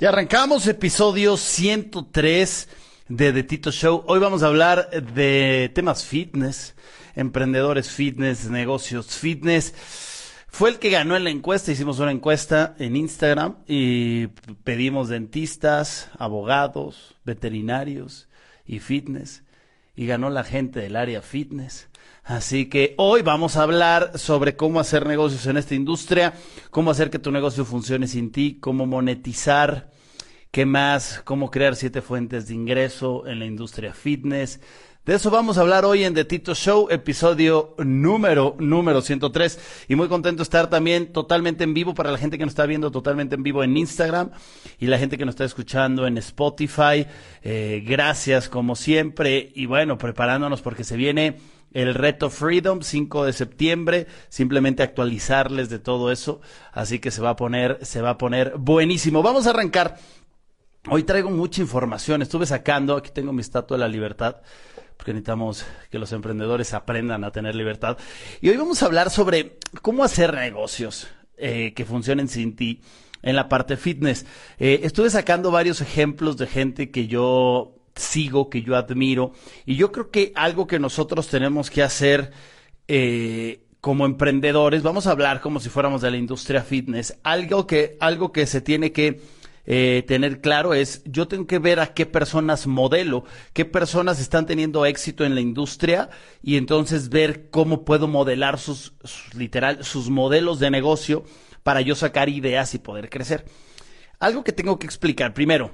Ya arrancamos episodio 103 de The Tito Show. Hoy vamos a hablar de temas fitness, emprendedores fitness, negocios fitness. Fue el que ganó en la encuesta, hicimos una encuesta en Instagram y pedimos dentistas, abogados, veterinarios y fitness. Y ganó la gente del área fitness. Así que hoy vamos a hablar sobre cómo hacer negocios en esta industria, cómo hacer que tu negocio funcione sin ti, cómo monetizar, qué más, cómo crear siete fuentes de ingreso en la industria fitness. De eso vamos a hablar hoy en The Tito Show, episodio número, número 103. Y muy contento de estar también totalmente en vivo para la gente que nos está viendo totalmente en vivo en Instagram y la gente que nos está escuchando en Spotify. Eh, gracias como siempre. Y bueno, preparándonos porque se viene el reto Freedom, 5 de septiembre, simplemente actualizarles de todo eso, así que se va a poner, se va a poner buenísimo. Vamos a arrancar. Hoy traigo mucha información, estuve sacando, aquí tengo mi estatua de la libertad, porque necesitamos que los emprendedores aprendan a tener libertad. Y hoy vamos a hablar sobre cómo hacer negocios eh, que funcionen sin ti en la parte fitness. Eh, estuve sacando varios ejemplos de gente que yo sigo, que yo admiro. Y yo creo que algo que nosotros tenemos que hacer eh, como emprendedores, vamos a hablar como si fuéramos de la industria fitness, algo que, algo que se tiene que eh, tener claro es, yo tengo que ver a qué personas modelo, qué personas están teniendo éxito en la industria y entonces ver cómo puedo modelar sus, sus literal, sus modelos de negocio para yo sacar ideas y poder crecer. Algo que tengo que explicar primero,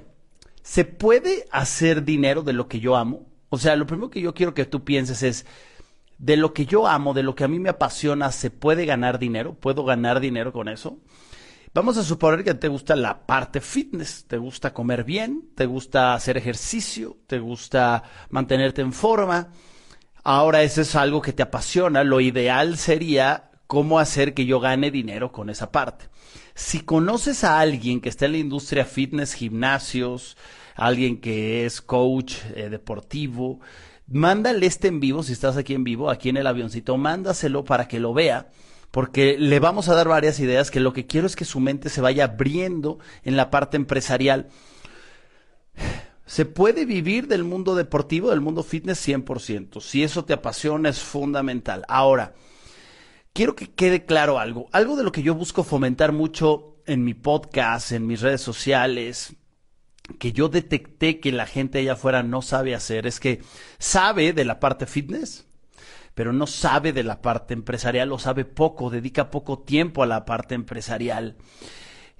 ¿Se puede hacer dinero de lo que yo amo? O sea, lo primero que yo quiero que tú pienses es, de lo que yo amo, de lo que a mí me apasiona, ¿se puede ganar dinero? ¿Puedo ganar dinero con eso? Vamos a suponer que te gusta la parte fitness, te gusta comer bien, te gusta hacer ejercicio, te gusta mantenerte en forma. Ahora eso es algo que te apasiona. Lo ideal sería cómo hacer que yo gane dinero con esa parte. Si conoces a alguien que está en la industria fitness, gimnasios, alguien que es coach eh, deportivo, mándale este en vivo, si estás aquí en vivo, aquí en el avioncito, mándaselo para que lo vea porque le vamos a dar varias ideas que lo que quiero es que su mente se vaya abriendo en la parte empresarial. Se puede vivir del mundo deportivo, del mundo fitness 100%. Si eso te apasiona es fundamental. Ahora, quiero que quede claro algo. Algo de lo que yo busco fomentar mucho en mi podcast, en mis redes sociales, que yo detecté que la gente allá afuera no sabe hacer, es que sabe de la parte fitness, pero no sabe de la parte empresarial o sabe poco, dedica poco tiempo a la parte empresarial.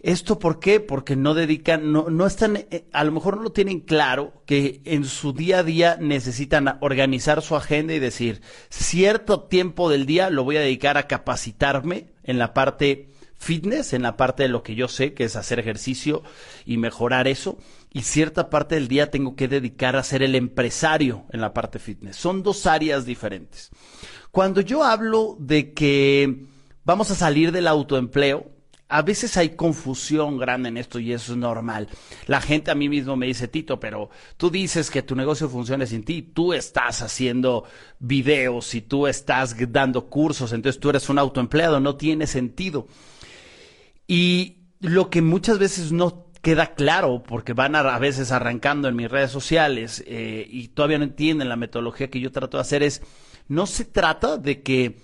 ¿Esto por qué? Porque no dedican, no, no están, eh, a lo mejor no lo tienen claro que en su día a día necesitan organizar su agenda y decir, cierto tiempo del día lo voy a dedicar a capacitarme en la parte fitness, en la parte de lo que yo sé, que es hacer ejercicio y mejorar eso, y cierta parte del día tengo que dedicar a ser el empresario en la parte fitness. Son dos áreas diferentes. Cuando yo hablo de que vamos a salir del autoempleo, a veces hay confusión grande en esto y eso es normal. La gente a mí mismo me dice, Tito, pero tú dices que tu negocio funciona sin ti, tú estás haciendo videos y tú estás dando cursos, entonces tú eres un autoempleado, no tiene sentido. Y lo que muchas veces no queda claro, porque van a, veces arrancando en mis redes sociales eh, y todavía no entienden la metodología que yo trato de hacer, es, no se trata de que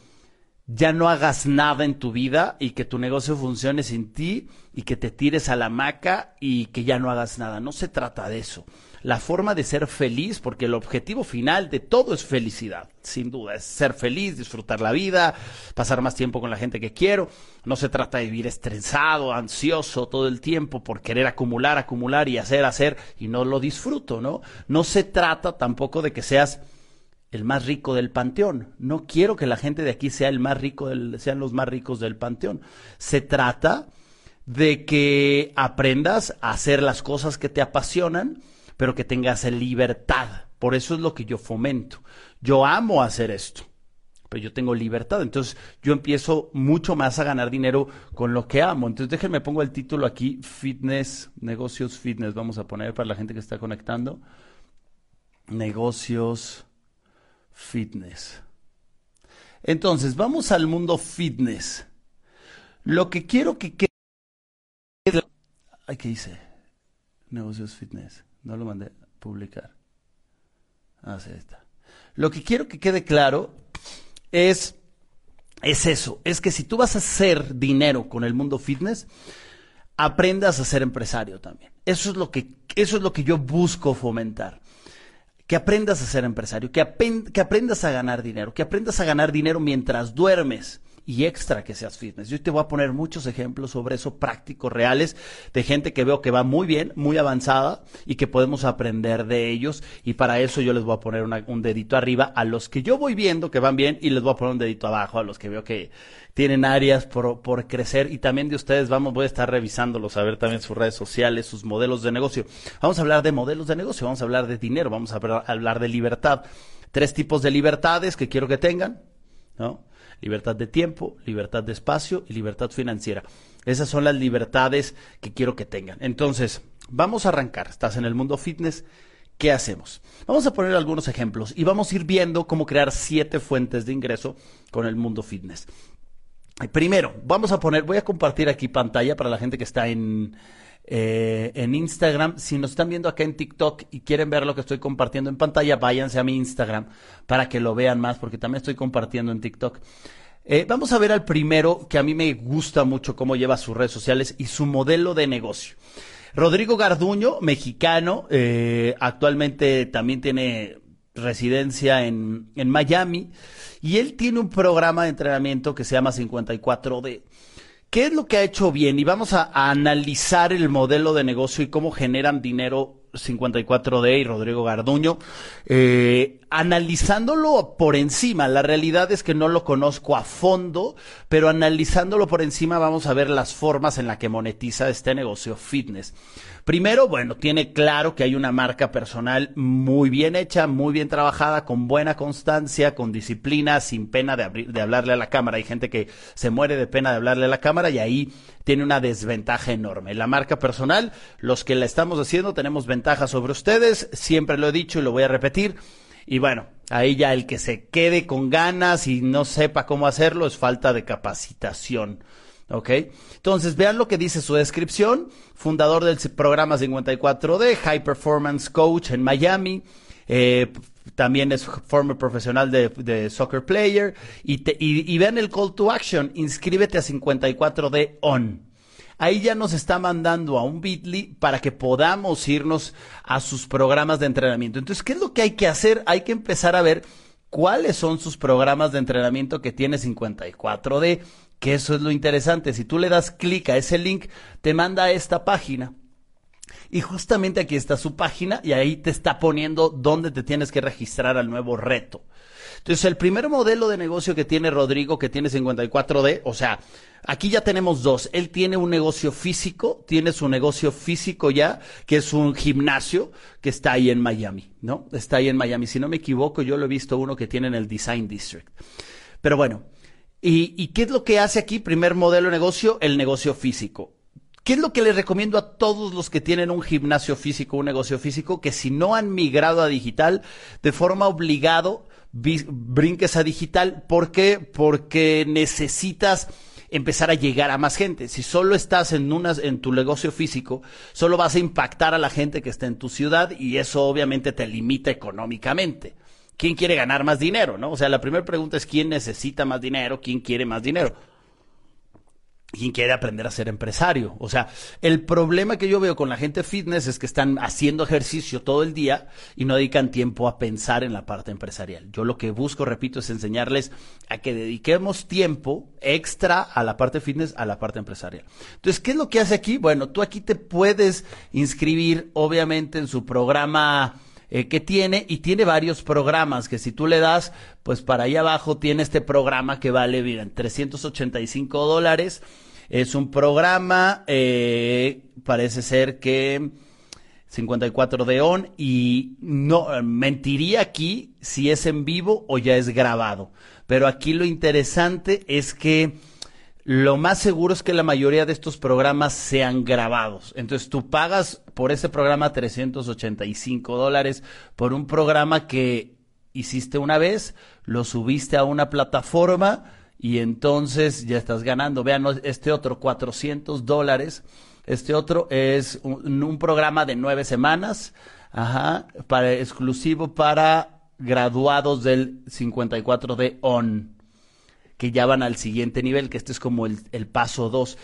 ya no hagas nada en tu vida y que tu negocio funcione sin ti y que te tires a la hamaca y que ya no hagas nada. No se trata de eso. La forma de ser feliz, porque el objetivo final de todo es felicidad, sin duda, es ser feliz, disfrutar la vida, pasar más tiempo con la gente que quiero. No se trata de vivir estresado, ansioso todo el tiempo por querer acumular, acumular y hacer, hacer y no lo disfruto, ¿no? No se trata tampoco de que seas el más rico del panteón. No quiero que la gente de aquí sea el más rico del, sean los más ricos del panteón. Se trata de que aprendas a hacer las cosas que te apasionan, pero que tengas libertad. Por eso es lo que yo fomento. Yo amo hacer esto, pero yo tengo libertad. Entonces yo empiezo mucho más a ganar dinero con lo que amo. Entonces déjenme pongo el título aquí, fitness, negocios fitness. Vamos a poner para la gente que está conectando. Negocios fitness. Entonces, vamos al mundo fitness. Lo que quiero que quede... ¿Qué dice? Negocios fitness. No lo mandé a publicar. Así está. Lo que quiero que quede claro es, es eso. Es que si tú vas a hacer dinero con el mundo fitness, aprendas a ser empresario también. Eso es lo que, eso es lo que yo busco fomentar. Que aprendas a ser empresario, que, que aprendas a ganar dinero, que aprendas a ganar dinero mientras duermes y extra que seas fitness. Yo te voy a poner muchos ejemplos sobre eso prácticos, reales, de gente que veo que va muy bien, muy avanzada y que podemos aprender de ellos. Y para eso yo les voy a poner un dedito arriba a los que yo voy viendo que van bien y les voy a poner un dedito abajo a los que veo que tienen áreas por, por crecer. Y también de ustedes vamos, voy a estar revisándolos, a ver también sus redes sociales, sus modelos de negocio. Vamos a hablar de modelos de negocio, vamos a hablar de dinero, vamos a hablar de libertad. Tres tipos de libertades que quiero que tengan, ¿no? Libertad de tiempo, libertad de espacio y libertad financiera. Esas son las libertades que quiero que tengan. Entonces, vamos a arrancar. Estás en el mundo fitness. ¿Qué hacemos? Vamos a poner algunos ejemplos y vamos a ir viendo cómo crear siete fuentes de ingreso con el mundo fitness. Primero, vamos a poner, voy a compartir aquí pantalla para la gente que está en, eh, en Instagram. Si nos están viendo acá en TikTok y quieren ver lo que estoy compartiendo en pantalla, váyanse a mi Instagram para que lo vean más, porque también estoy compartiendo en TikTok. Eh, vamos a ver al primero que a mí me gusta mucho cómo lleva sus redes sociales y su modelo de negocio. Rodrigo Garduño, mexicano, eh, actualmente también tiene residencia en, en Miami y él tiene un programa de entrenamiento que se llama 54D. ¿Qué es lo que ha hecho bien? Y vamos a, analizar el modelo de negocio y cómo generan dinero 54D y Rodrigo Garduño, eh, analizándolo por encima. La realidad es que no lo conozco a fondo, pero analizándolo por encima vamos a ver las formas en las que monetiza este negocio fitness. Primero, bueno, tiene claro que hay una marca personal muy bien hecha, muy bien trabajada, con buena constancia, con disciplina, sin pena de, de hablarle a la cámara. Hay gente que se muere de pena de hablarle a la cámara y ahí tiene una desventaja enorme. La marca personal, los que la estamos haciendo, tenemos ventaja sobre ustedes. Siempre lo he dicho y lo voy a repetir. Y bueno, ahí ya el que se quede con ganas y no sepa cómo hacerlo es falta de capacitación. ¿Ok? Entonces, vean lo que dice su descripción. Fundador del programa 54D, High Performance Coach en Miami. Eh, también es former profesional de, soccer player. Y, y, vean el call to action. Inscríbete a 54D on. Ahí ya nos está mandando a un Bitly para que podamos irnos a sus programas de entrenamiento. Entonces, ¿qué es lo que hay que hacer? Hay que empezar a ver cuáles son sus programas de entrenamiento que tiene 54D que eso es lo interesante. Si tú le das clic a ese link, te manda a esta página. Y justamente aquí está su página y ahí te está poniendo dónde te tienes que registrar al nuevo reto. Entonces, el primer modelo de negocio que tiene Rodrigo, que tiene 54D, o sea, aquí ya tenemos dos. Él tiene un negocio físico, tiene su negocio físico ya, que es un gimnasio que está ahí en Miami, ¿no? Está ahí en Miami. Si no me equivoco, yo lo he visto uno que tiene en el Design District. Pero bueno, ¿Y, qué es lo que hace aquí? Primer modelo de negocio, el negocio físico. ¿Qué es lo que les recomiendo a todos los que tienen un gimnasio físico, un negocio físico? Que si no han migrado a digital, de forma obligado, brinques a digital. ¿Por qué? Porque necesitas empezar a llegar a más gente. Si solo estás en, unas, en tu negocio físico, solo vas a impactar a la gente que está en tu ciudad y eso obviamente te limita económicamente. ¿quién quiere ganar más dinero? ¿no? O sea, la primera pregunta es quién necesita más dinero, quién quiere más dinero. ¿Quién quiere aprender a ser empresario? O sea, el problema que yo veo con la gente fitness es que están haciendo ejercicio todo el día y no dedican tiempo a pensar en la parte empresarial. Yo lo que busco, repito, es enseñarles a que dediquemos tiempo extra a la parte fitness, a la parte empresarial. Entonces, ¿qué es lo que hace aquí? Bueno, tú aquí te puedes inscribir, obviamente, en su programa eh, que tiene y tiene varios programas que si tú le das, pues para ahí abajo tiene este programa que vale, miren, 385 dólares. Es un programa, eh, parece ser que 54 de on y no mentiría aquí si es en vivo o ya es grabado. Pero aquí lo interesante es que lo más seguro es que la mayoría de estos programas sean grabados. Entonces tú pagas por ese programa 385 dólares por un programa que hiciste una vez, lo subiste a una plataforma y entonces ya estás ganando. Vean, este otro 400 dólares Este otro es un, un programa de nueve semanas, ajá, para, exclusivo para graduados del 54 de ON que ya van al siguiente nivel, que este es como el, el paso 2.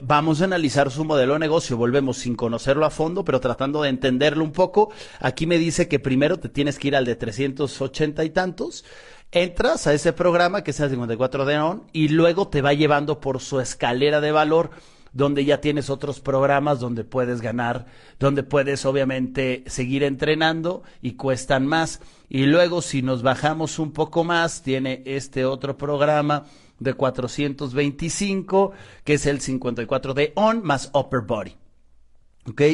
Vamos a analizar su modelo de negocio, volvemos sin conocerlo a fondo, pero tratando de entenderlo un poco. Aquí me dice que primero te tienes que ir al de 380 y tantos, entras a ese programa que es el 54 de ON y luego te va llevando por su escalera de valor donde ya tienes otros programas donde puedes ganar, donde puedes obviamente seguir entrenando y cuestan más. Y luego si nos bajamos un poco más, tiene este otro programa de 425, que es el 54 de On más Upper Body.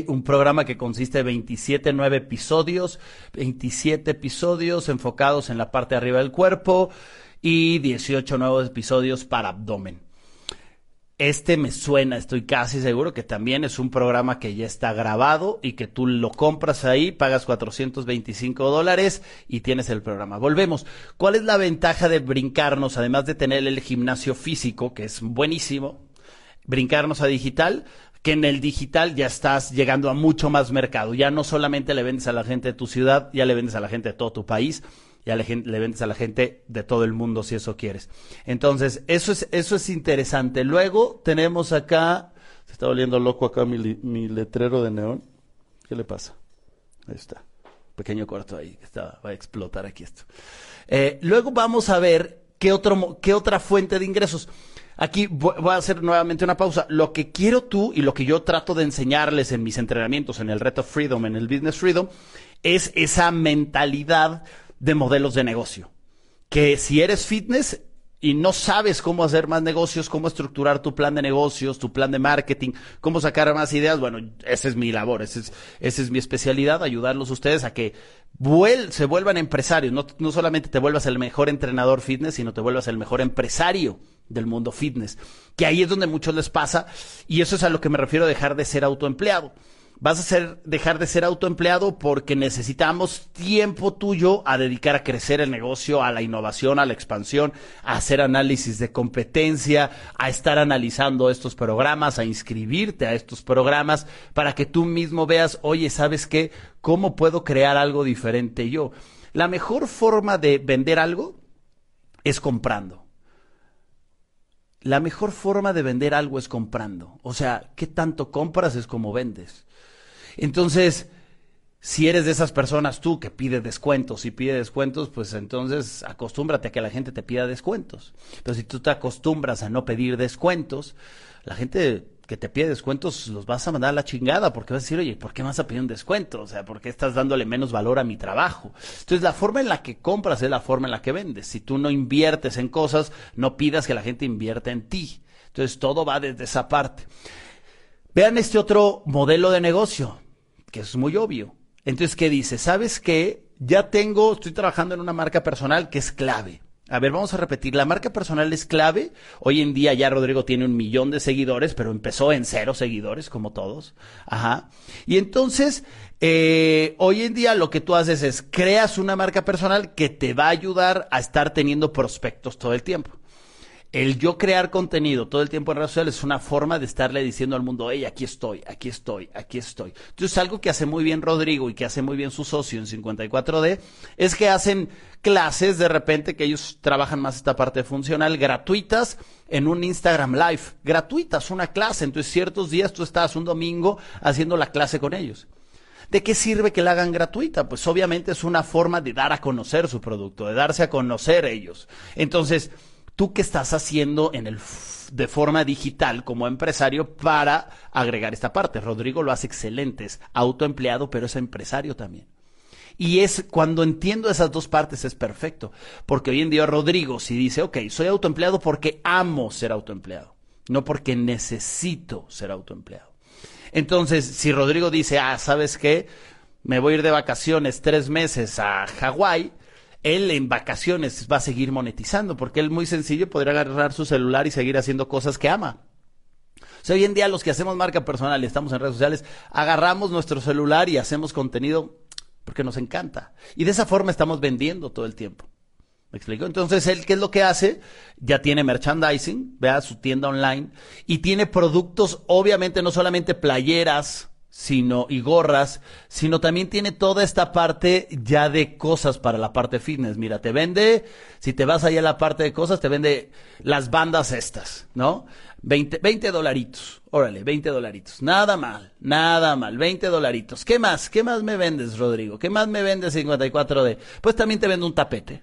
Un programa que consiste de 27 nueve episodios, 27 episodios enfocados en la parte de arriba del cuerpo y 18 nuevos episodios para abdomen. Este me suena, estoy casi seguro que también es un programa que ya está grabado y que tú lo compras ahí, pagas 425 dólares y tienes el programa. Volvemos. ¿Cuál es la ventaja de brincarnos, además de tener el gimnasio físico, que es buenísimo, brincarnos a digital? que en el digital ya estás llegando a mucho más mercado. Ya no solamente le vendes a la gente de tu ciudad, ya le vendes a la gente de todo tu país ya le, le, vendes a la gente de todo el mundo si eso quieres. Entonces, eso es, eso es interesante. Luego tenemos acá, se está volviendo loco acá mi, mi letrero de neón. ¿Qué le pasa? Ahí está. Pequeño corto ahí, que está, va a explotar aquí esto. Eh, luego vamos a ver qué, otro, qué otra fuente de ingresos. Aquí voy a hacer nuevamente una pausa. Lo que quiero tú y lo que yo trato de enseñarles en mis entrenamientos, en el Reto Freedom, en el Business Freedom, es esa mentalidad de modelos de negocio. Que si eres fitness y no sabes cómo hacer más negocios, cómo estructurar tu plan de negocios, tu plan de marketing, cómo sacar más ideas, bueno, esa es mi labor, esa es, esa es mi especialidad, ayudarlos ustedes a que se vuelvan empresarios, no, no solamente te vuelvas el mejor entrenador fitness, sino te vuelvas el mejor empresario del mundo fitness, que ahí es donde muchos les pasa, y eso es a lo que me refiero dejar de ser autoempleado vas a ser, dejar de ser autoempleado porque necesitamos tiempo tuyo a dedicar a crecer el negocio, a la innovación, a la expansión, a hacer análisis de competencia, a estar analizando estos programas, a inscribirte a estos programas para que tú mismo veas, oye, ¿sabes qué? ¿Cómo puedo crear algo diferente yo? La mejor forma de vender algo es comprando. La mejor forma de vender algo es comprando. O sea, ¿qué tanto compras es como vendes? Entonces, si eres de esas personas tú que pide descuentos y pide descuentos, pues entonces acostúmbrate a que la gente te pida descuentos. Pero si tú te acostumbras a no pedir descuentos, la gente que te pide descuentos los vas a mandar a la chingada porque vas a decir, oye, ¿por qué vas a pedir un descuento? O sea, ¿por qué estás dándole menos valor a mi trabajo? Entonces, la forma en la que compras es la forma en la que vendes. Si tú no inviertes en cosas, no pidas que la gente invierta en ti. Entonces, todo va desde esa parte. Vean este otro modelo de negocio que es muy obvio. Entonces, ¿qué dice? ¿Sabes qué? Ya tengo, estoy trabajando en una marca personal que es clave. A ver, vamos a repetir, la marca personal es clave. Hoy en día ya Rodrigo tiene un millón de seguidores, pero empezó en cero seguidores, como todos. Ajá. Y entonces, eh, hoy en día lo que tú haces es creas una marca personal que te va a ayudar a estar teniendo prospectos todo el tiempo el yo crear contenido todo el tiempo en redes sociales es una forma de estarle diciendo al mundo, hey, aquí estoy, aquí estoy, aquí estoy. Entonces, algo que hace muy bien Rodrigo y que hace muy bien su socio en 54D es que hacen clases de repente que ellos trabajan más esta parte funcional gratuitas en un Instagram Live, gratuitas, una clase. Entonces, ciertos días tú estás un domingo haciendo la clase con ellos. ¿De qué sirve que la hagan gratuita? Pues obviamente es una forma de dar a conocer su producto, de darse a conocer ellos. Entonces, ¿Tú qué estás haciendo en el de forma digital como empresario para agregar esta parte? Rodrigo lo hace excelente, es autoempleado, pero es empresario también. Y es cuando entiendo esas dos partes es perfecto, porque hoy en día Rodrigo si dice, ok, soy autoempleado porque amo ser autoempleado, no porque necesito ser autoempleado. Entonces, si Rodrigo dice, ah, ¿sabes qué? Me voy a ir de vacaciones tres meses a Hawái, él en vacaciones va a seguir monetizando, porque él muy sencillo podría agarrar su celular y seguir haciendo cosas que ama. O sea, hoy en día los que hacemos marca personal y estamos en redes sociales, agarramos nuestro celular y hacemos contenido porque nos encanta. Y de esa forma estamos vendiendo todo el tiempo. ¿Me explico? Entonces, él, ¿qué es lo que hace? Ya tiene merchandising, vea su tienda online y tiene productos, obviamente, no solamente playeras, sino y gorras, sino también tiene toda esta parte ya de cosas para la parte fitness. Mira, te vende, si te vas allá a la parte de cosas, te vende las bandas estas, ¿no? 20, 20 dolaritos, órale, 20 dolaritos. Nada mal, nada mal, 20 dolaritos. ¿Qué más? ¿Qué más me vendes, Rodrigo? ¿Qué más me vendes 54D? Pues también te vendo un tapete.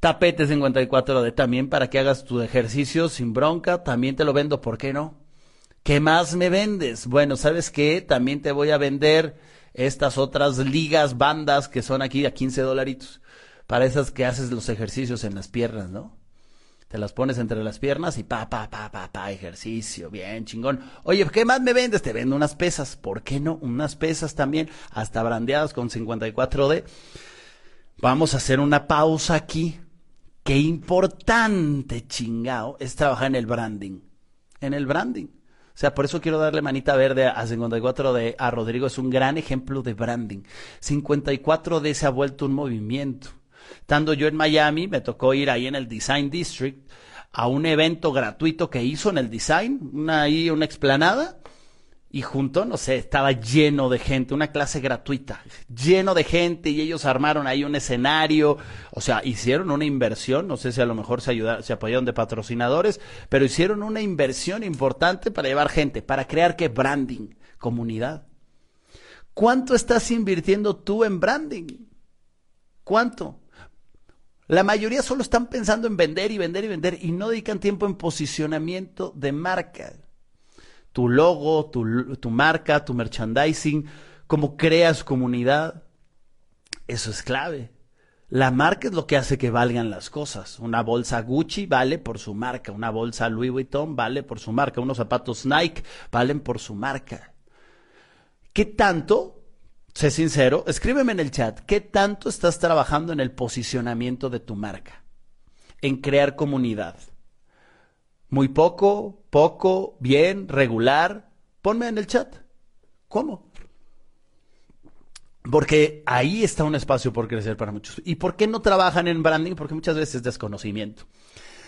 Tapete 54D también para que hagas tu ejercicio sin bronca. También te lo vendo, ¿por qué no? ¿Qué más me vendes? Bueno, ¿sabes qué? También te voy a vender estas otras ligas, bandas que son aquí a 15 dolaritos. Para esas que haces los ejercicios en las piernas, ¿no? Te las pones entre las piernas y pa, pa, pa, pa, pa, ejercicio, bien chingón. Oye, ¿qué más me vendes? Te vendo unas pesas. ¿Por qué no? Unas pesas también, hasta brandeadas con 54D. Vamos a hacer una pausa aquí. Qué importante, chingao, es trabajar en el branding. En el branding. O sea, por eso quiero darle manita verde a 54D, a Rodrigo. Es un gran ejemplo de branding. 54D se ha vuelto un movimiento. Estando yo en Miami, me tocó ir ahí en el Design District a un evento gratuito que hizo en el Design, una, ahí una explanada y junto, no sé, estaba lleno de gente, una clase gratuita, lleno de gente y ellos armaron ahí un escenario, o sea, hicieron una inversión, no sé si a lo mejor se, ayudaron, se apoyaron de patrocinadores, pero hicieron una inversión importante para llevar gente, para crear qué branding, comunidad. ¿Cuánto estás invirtiendo tú en branding? ¿Cuánto? La mayoría solo están pensando en vender y vender y vender y no dedican tiempo en posicionamiento de marca tu logo, tu, marca, tu merchandising, cómo creas comunidad. Eso es clave. La marca es lo que hace que valgan las cosas. Una bolsa Gucci vale por su marca, una bolsa Louis Vuitton vale por su marca, unos zapatos Nike valen por su marca. ¿Qué tanto, sé sincero, escríbeme en el chat, qué tanto estás trabajando en el posicionamiento de tu marca? En crear comunidad. Muy poco, poco, bien, regular. Ponme en el chat. ¿Cómo? Porque ahí está un espacio por crecer para muchos. ¿Y por qué no trabajan en branding? Porque muchas veces es desconocimiento.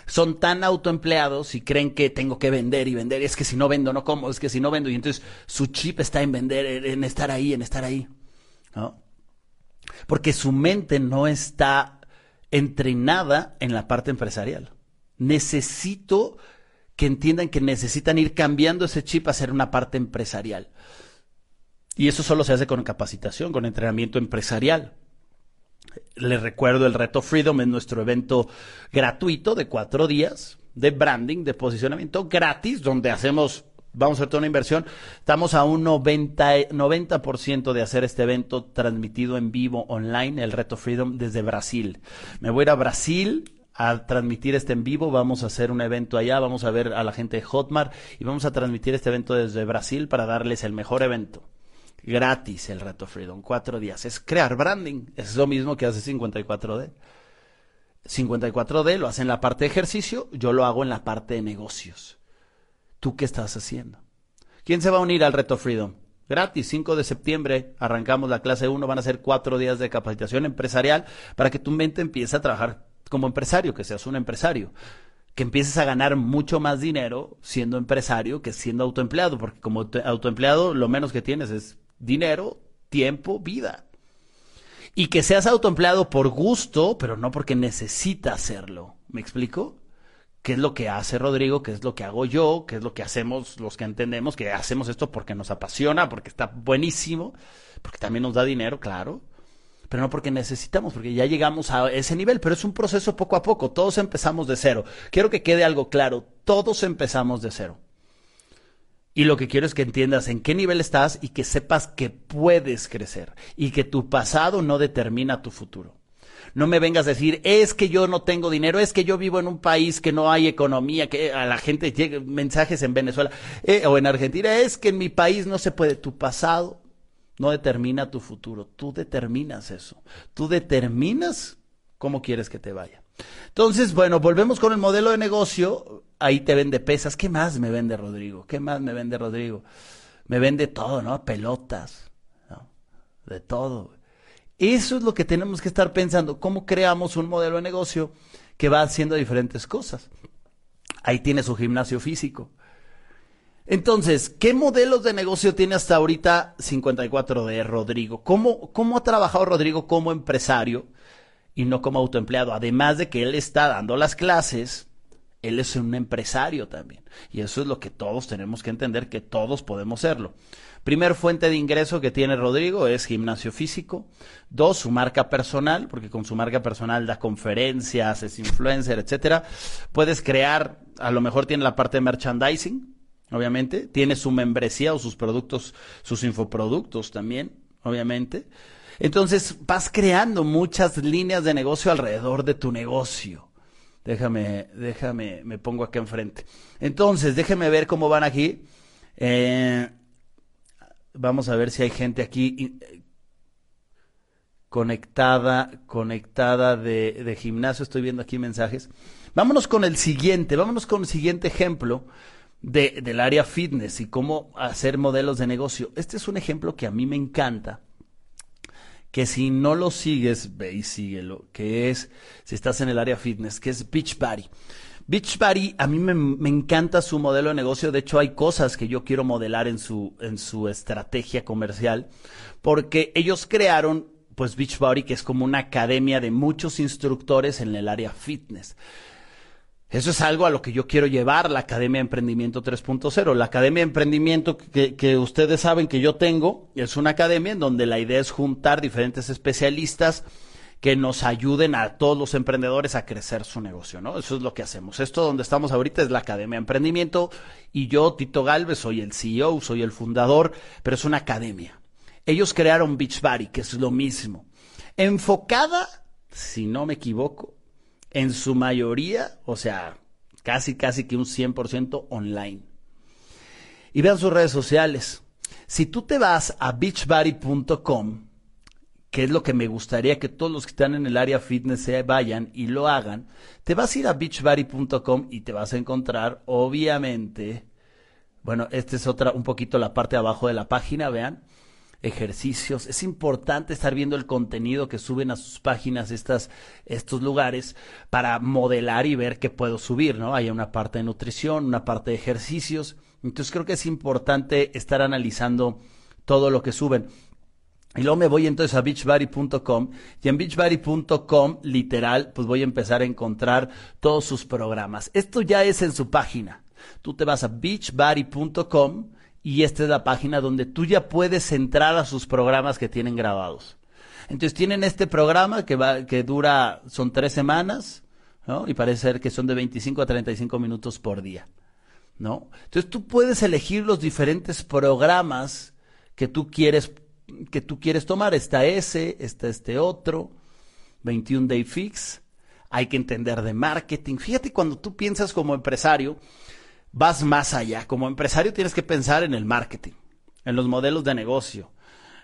Son tan autoempleados y creen que tengo que vender y vender. Es que si no vendo, no como. Es que si no vendo. Y entonces su chip está en vender, en estar ahí, en estar ahí. ¿No? Porque su mente no está entrenada en la parte empresarial. Necesito que entiendan que necesitan ir cambiando ese chip a ser una parte empresarial. Y eso solo se hace con capacitación, con entrenamiento empresarial. Les recuerdo el Reto Freedom es nuestro evento gratuito de cuatro días de branding, de posicionamiento gratis, donde hacemos, vamos a hacer toda una inversión. Estamos a un 90%, 90 de hacer este evento transmitido en vivo online, el Reto Freedom, desde Brasil. Me voy a ir a Brasil a transmitir este en vivo. Vamos a hacer un evento allá, vamos a ver a la gente de Hotmart y vamos a transmitir este evento desde Brasil para darles el mejor evento. Gratis el Reto Freedom, cuatro días. Es crear branding. Es lo mismo que hace 54D. 54D lo hace en la parte de ejercicio, yo lo hago en la parte de negocios. ¿Tú qué estás haciendo? ¿Quién se va a unir al Reto Freedom? Gratis, 5 de septiembre arrancamos la clase 1, van a ser cuatro días de capacitación empresarial para que tu mente empiece a trabajar como empresario, que seas un empresario, que empieces a ganar mucho más dinero siendo empresario que siendo autoempleado, porque como autoempleado lo menos que tienes es dinero, tiempo, vida. Y que seas autoempleado por gusto, pero no porque necesita hacerlo. ¿Me explico? ¿Qué es lo que hace Rodrigo? ¿Qué es lo que hago yo? ¿Qué es lo que hacemos los que entendemos que hacemos esto porque nos apasiona, porque está buenísimo, porque también nos da dinero, claro? Pero no porque necesitamos, porque ya llegamos a ese nivel, pero es un proceso poco a poco, todos empezamos de cero. Quiero que quede algo claro, todos empezamos de cero. Y lo que quiero es que entiendas en qué nivel estás y que sepas que puedes crecer y que tu pasado no determina tu futuro. No me vengas a decir, es que yo no tengo dinero, es que yo vivo en un país que no hay economía, que a la gente llegue mensajes en Venezuela eh, o en Argentina, es que en mi país no se puede. Tu pasado no determina tu futuro, tú determinas eso. Tú determinas cómo quieres que te vaya. Entonces, bueno, volvemos con el modelo de negocio. Ahí te vende pesas. ¿Qué más me vende Rodrigo? ¿Qué más me vende Rodrigo? Me vende todo, ¿no? Pelotas, ¿no? De todo. Eso es lo que tenemos que estar pensando, cómo creamos un modelo de negocio que va haciendo diferentes cosas. Ahí tiene su gimnasio físico. Entonces, ¿qué modelos de negocio tiene hasta ahorita 54 de Rodrigo? ¿Cómo, ¿Cómo ha trabajado Rodrigo como empresario y no como autoempleado? Además de que él está dando las clases, él es un empresario también. Y eso es lo que todos tenemos que entender, que todos podemos serlo. Primer fuente de ingreso que tiene Rodrigo es gimnasio físico. Dos, su marca personal, porque con su marca personal da conferencias, es influencer, etcétera. Puedes crear, a lo mejor tiene la parte de merchandising, obviamente. Tiene su membresía o sus productos, sus infoproductos también, obviamente. Entonces vas creando muchas líneas de negocio alrededor de tu negocio. Déjame, déjame, me pongo acá enfrente. Entonces, déjeme ver cómo van aquí. Eh, vamos a ver si hay gente aquí conectada, conectada de, de gimnasio. Estoy viendo aquí mensajes. Vámonos con el siguiente, vámonos con el siguiente ejemplo de, del área fitness y cómo hacer modelos de negocio. Este es un ejemplo que a mí me encanta, que si no lo sigues, ve y síguelo, que es, si estás en el área fitness, que es Beachbody. Beachbody, a mí me, me, encanta su modelo de negocio. De hecho, hay cosas que yo quiero modelar en su, en su estrategia comercial, porque ellos crearon, pues, Beachbody, que es como una academia de muchos instructores en el área fitness. Eso es algo a lo que yo quiero llevar la Academia de Emprendimiento 3.0. La Academia de Emprendimiento que, que, ustedes saben que yo tengo es una academia en donde la idea es juntar diferentes especialistas que nos ayuden a todos los emprendedores a crecer su negocio, ¿no? Eso es lo que hacemos. Esto donde estamos ahorita es la Academia de Emprendimiento y yo, Tito Galvez, soy el CEO, soy el fundador, pero es una academia. Ellos crearon Beachbody, que es lo mismo. Enfocada, si no me equivoco, en su mayoría, o sea, casi, casi que un 100% online. Y vean sus redes sociales. Si tú te vas a beachbody.com, que es lo que me gustaría que todos los que están en el área fitness se vayan y lo hagan, te vas a ir a beachbody.com y te vas a encontrar, obviamente, bueno, esta es otra, un poquito la parte de abajo de la página, vean, ejercicios. Es importante estar viendo el contenido que suben a sus páginas estas, estos lugares para modelar y ver qué puedo subir, ¿no? Hay una parte de nutrición, una parte de ejercicios. Entonces creo que es importante estar analizando todo lo que suben. Y luego me voy entonces a beachbody.com y en beachbody.com literal pues voy a empezar a encontrar todos sus programas. Esto ya es en su página. Tú te vas a beachbody.com y esta es la página donde tú ya puedes entrar a sus programas que tienen grabados. Entonces tienen este programa que va, que dura, son tres semanas, ¿no? Y parece ser que son de 25 a 35 minutos por día, ¿no? Entonces tú puedes elegir los diferentes programas que tú quieres, que tú quieres tomar. Está ese, está este otro, 21 Day Fix. Hay que entender de marketing. Fíjate cuando tú piensas como empresario, vas más allá. Como empresario tienes que pensar en el marketing, en los modelos de negocio,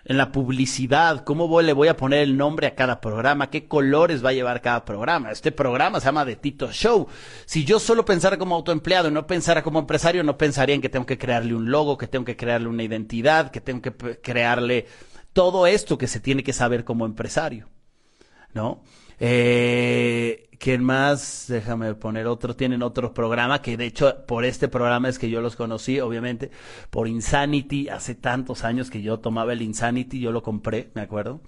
en la publicidad, cómo voy, le voy a poner el nombre a cada programa, qué colores va a llevar cada programa. Este programa se llama The Tito Show. Si yo solo pensara como autoempleado y no pensara como empresario, no pensaría en que tengo que crearle un logo, que tengo que crearle una identidad, que tengo que crearle todo esto que se tiene que saber como empresario. ¿No? Eh, ¿Quién más? Déjame poner otro. Tienen otro programa que de hecho por este programa es que yo los conocí, obviamente, por Insanity. Hace tantos años que yo tomaba el Insanity, yo lo compré, me acuerdo.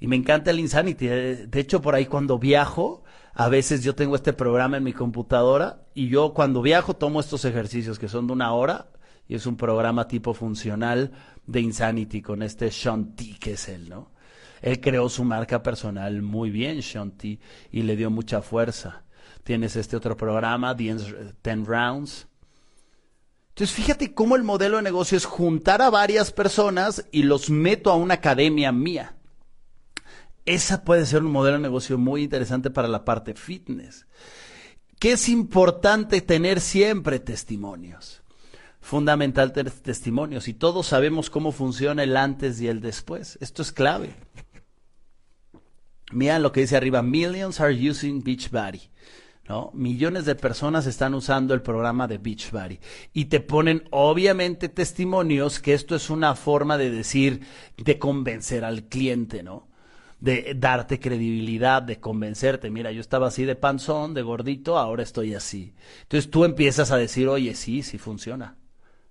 Y me encanta el Insanity. Eh, de hecho, por ahí cuando viajo, a veces yo tengo este programa en mi computadora y yo cuando viajo tomo estos ejercicios que son de una hora y es un programa tipo funcional de Insanity con este Sean T, que es él, ¿no? Él creó su marca personal muy bien, Shanti, y le dio mucha fuerza. Tienes este otro programa, Ten Rounds. Entonces, fíjate cómo el modelo de negocio es juntar a varias personas y los meto a una academia mía. Esa puede ser un modelo de negocio muy interesante para la parte fitness. Que es importante tener siempre testimonios. Fundamental tener testimonios. Y todos sabemos cómo funciona el antes y el después. Esto es clave. Mira lo que dice arriba, millions are using Beachbody. ¿no? Millones de personas están usando el programa de Beachbody y te ponen obviamente testimonios que esto es una forma de decir, de convencer al cliente, ¿no? de darte credibilidad, de convencerte. Mira, yo estaba así de panzón, de gordito, ahora estoy así. Entonces tú empiezas a decir, oye, sí, sí funciona.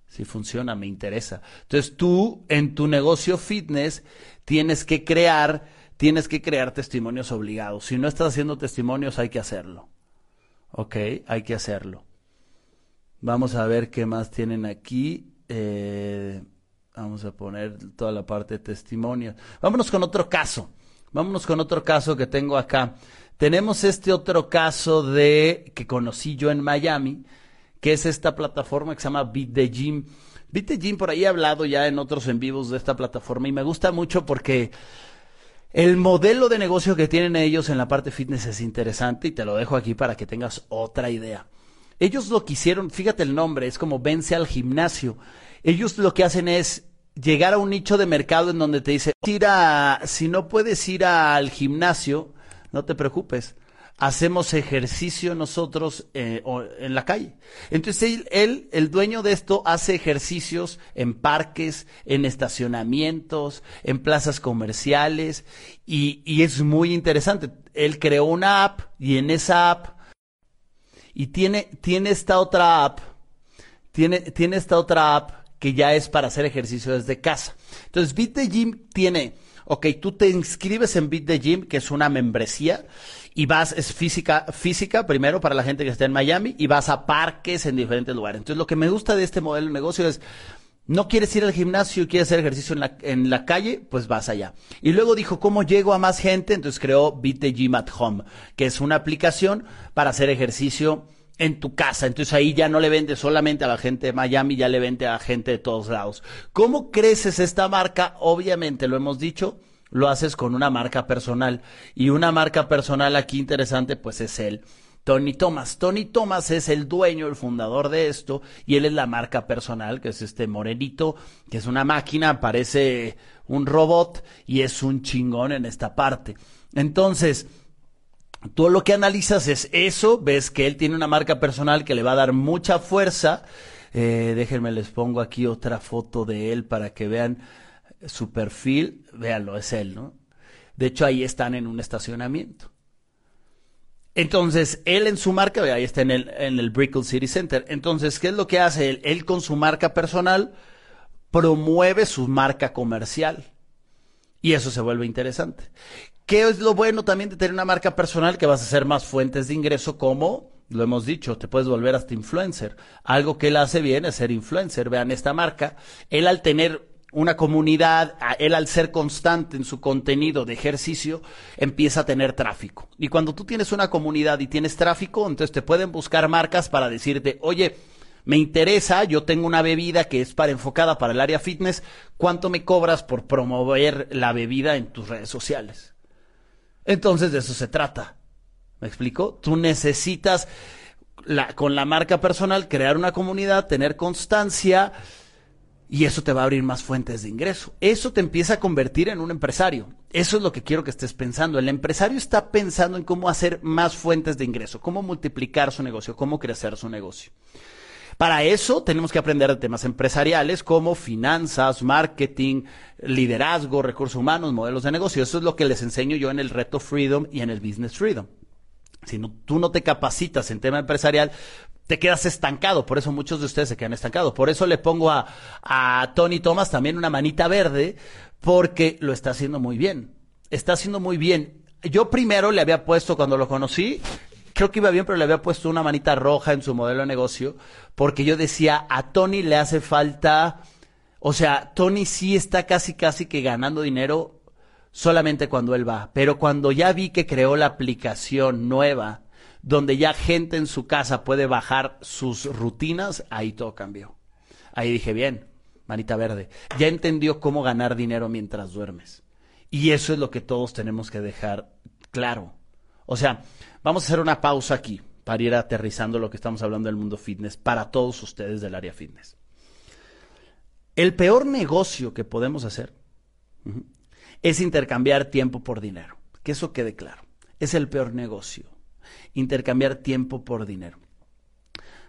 Sí funciona, me interesa. Entonces tú en tu negocio fitness tienes que crear, tienes que crear testimonios obligados. Si no estás haciendo testimonios, hay que hacerlo. ¿Ok? Hay que hacerlo. Vamos a ver qué más tienen aquí. Eh, vamos a poner toda la parte de testimonios. Vámonos con otro caso. Vámonos con otro caso que tengo acá. Tenemos este otro caso de que conocí yo en Miami, que es esta plataforma que se llama Beat the Gym. Beat the Gym, por ahí he hablado ya en otros en vivos de esta plataforma y me gusta mucho porque el modelo de negocio que tienen ellos en la parte fitness es interesante y te lo dejo aquí para que tengas otra idea. Ellos lo que hicieron, fíjate el nombre, es como vence al gimnasio. Ellos lo que hacen es llegar a un nicho de mercado en donde te dice, si no puedes ir al gimnasio, no te preocupes, hacemos ejercicio nosotros eh, en la calle. Entonces él, el dueño de esto, hace ejercicios en parques, en estacionamientos, en plazas comerciales y, y es muy interesante. Él creó una app y en esa app y tiene, tiene esta otra app, tiene, tiene esta otra app que ya es para hacer ejercicio desde casa. Entonces, Beat the Gym tiene, ok, tú te inscribes en Beat the Gym, que es una membresía, y vas, es física, física primero para la gente que está en Miami, y vas a parques en diferentes lugares. Entonces, lo que me gusta de este modelo de negocio es, no quieres ir al gimnasio, quieres hacer ejercicio en la, en la calle, pues vas allá. Y luego dijo, ¿cómo llego a más gente? Entonces creó Beat Gym at Home, que es una aplicación para hacer ejercicio en tu casa. Entonces ahí ya no le vende solamente a la gente de Miami, ya le vende a la gente de todos lados. ¿Cómo creces esta marca? Obviamente, lo hemos dicho, lo haces con una marca personal. Y una marca personal aquí interesante, pues es él. Tony Thomas. Tony Thomas es el dueño, el fundador de esto, y él es la marca personal, que es este morenito, que es una máquina, parece un robot, y es un chingón en esta parte. Entonces, Tú lo que analizas es eso, ves que él tiene una marca personal que le va a dar mucha fuerza. Eh, déjenme, les pongo aquí otra foto de él para que vean su perfil. Véanlo, es él, ¿no? De hecho, ahí están en un estacionamiento. Entonces, él en su marca, ahí está en el, en el Brickell City Center. Entonces, ¿qué es lo que hace él? Él con su marca personal promueve su marca comercial. Y eso se vuelve interesante. ¿Qué es lo bueno también de tener una marca personal? Que vas a hacer más fuentes de ingreso como, lo hemos dicho, te puedes volver hasta influencer. Algo que él hace bien es ser influencer. Vean esta marca. Él al tener una comunidad, él al ser constante en su contenido de ejercicio, empieza a tener tráfico. Y cuando tú tienes una comunidad y tienes tráfico, entonces te pueden buscar marcas para decirte, oye, me interesa, yo tengo una bebida que es para enfocada para el área fitness, ¿cuánto me cobras por promover la bebida en tus redes sociales? Entonces de eso se trata. ¿Me explico? Tú necesitas con la marca personal crear una comunidad, tener constancia y eso te va a abrir más fuentes de ingreso. Eso te empieza a convertir en un empresario. Eso es lo que quiero que estés pensando. El empresario está pensando en cómo hacer más fuentes de ingreso, cómo multiplicar su negocio, cómo crecer su negocio. Para eso tenemos que aprender de temas empresariales como finanzas, marketing, liderazgo, recursos humanos, modelos de negocio. Eso es lo que les enseño yo en el reto Freedom y en el Business Freedom. Si tú no te capacitas en tema empresarial, te quedas estancado. Por eso muchos de ustedes se quedan estancados. Por eso le pongo a, a Tony Thomas también una manita verde, porque lo está haciendo muy bien. Está haciendo muy bien. Yo primero le había puesto, cuando lo conocí, creo que iba bien, pero le había puesto una manita roja en su modelo de negocio, porque yo decía, a Tony le hace falta, o sea, Tony sí está casi, casi que ganando dinero solamente cuando él va, pero cuando ya vi que creó la aplicación nueva, donde ya gente en su casa puede bajar sus rutinas, ahí todo cambió. Ahí dije, bien, manita verde, ya entendió cómo ganar dinero mientras duermes. Y eso es lo que todos tenemos que dejar claro. O sea, Vamos a hacer una pausa aquí para ir aterrizando lo que estamos hablando del mundo fitness para todos ustedes del área fitness. El peor negocio que podemos hacer es intercambiar tiempo por dinero. Que eso quede claro. Es el peor negocio. Intercambiar tiempo por dinero.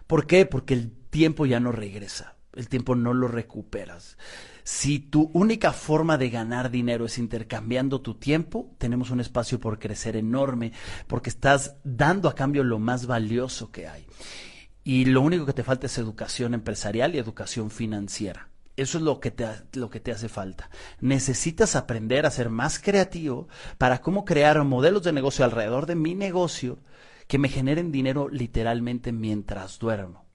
¿Por qué? Porque el tiempo ya no regresa. El tiempo no lo recuperas. Si tu única forma de ganar dinero es intercambiando tu tiempo, tenemos un espacio por crecer enorme, porque estás dando a cambio lo más valioso que hay. Y lo único que te falta es educación empresarial y educación financiera. Eso es lo que, te, lo que te hace falta. Necesitas aprender a ser más creativo para cómo crear modelos de negocio alrededor de mi negocio que me generen dinero literalmente mientras duermo.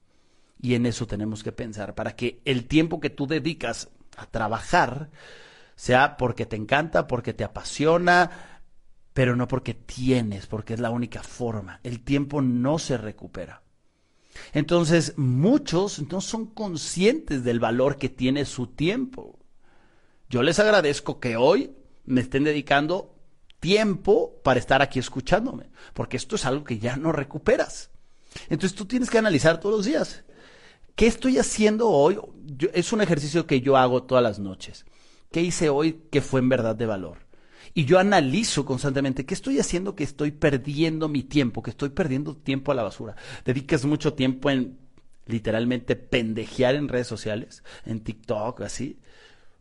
Y en eso tenemos que pensar, para que el tiempo que tú dedicas a trabajar sea porque te encanta, porque te apasiona, pero no porque tienes, porque es la única forma. El tiempo no se recupera. Entonces, muchos no son conscientes del valor que tiene su tiempo. Yo les agradezco que hoy me estén dedicando tiempo para estar aquí escuchándome, porque esto es algo que ya no recuperas. Entonces tú tienes que analizar todos los días. ¿Qué estoy haciendo hoy? es un ejercicio que yo hago todas las noches. ¿Qué hice hoy que fue en verdad de valor? Y yo analizo constantemente qué estoy haciendo que estoy perdiendo mi tiempo, que estoy perdiendo tiempo a la basura. Dedicas mucho tiempo en literalmente pendejear en redes sociales, en TikTok, así.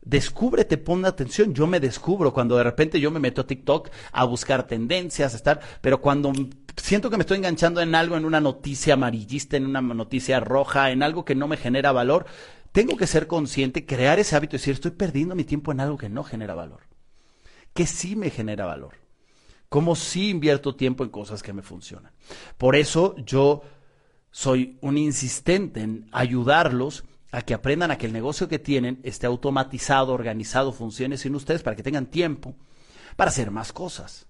Descúbrete, pon atención. Yo me descubro cuando de repente yo me meto a TikTok a buscar tendencias, a estar, pero cuando siento que me estoy enganchando en algo, en una noticia amarillista, en una noticia roja, en algo que no me genera valor, tengo que ser consciente, crear ese hábito y decir, estoy perdiendo mi tiempo en algo que no genera valor que sí me genera valor. Cómo sí invierto tiempo en cosas que me funcionan. Por eso yo soy un insistente en ayudarlos a que aprendan a que el negocio que tienen esté automatizado, organizado, funcione sin ustedes para que tengan tiempo para hacer más cosas.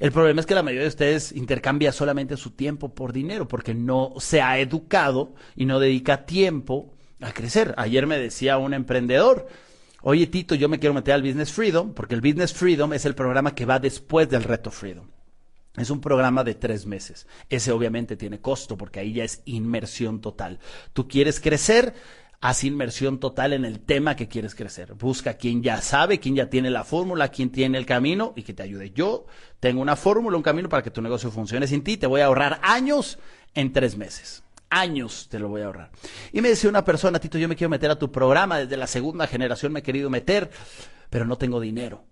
El problema es que la mayoría de ustedes intercambia solamente su tiempo por dinero porque no se ha educado y no dedica tiempo a crecer. Ayer me decía un emprendedor, oye Tito, yo me quiero meter al Business Freedom, porque el Business Freedom es el programa que va después del Reto Freedom. Es un programa de tres meses. Ese obviamente tiene costo porque ahí ya es inmersión total. Tú quieres crecer, haz inmersión total en el tema que quieres crecer. Busca quien ya sabe, quien ya tiene la fórmula, quien tiene el camino y que te ayude. Yo tengo una fórmula, un camino para que tu negocio funcione sin ti. Te voy a ahorrar años en tres meses años te lo voy a ahorrar. Y me decía una persona, Tito, yo me quiero meter a tu programa, desde la segunda generación me he querido meter, pero no tengo dinero.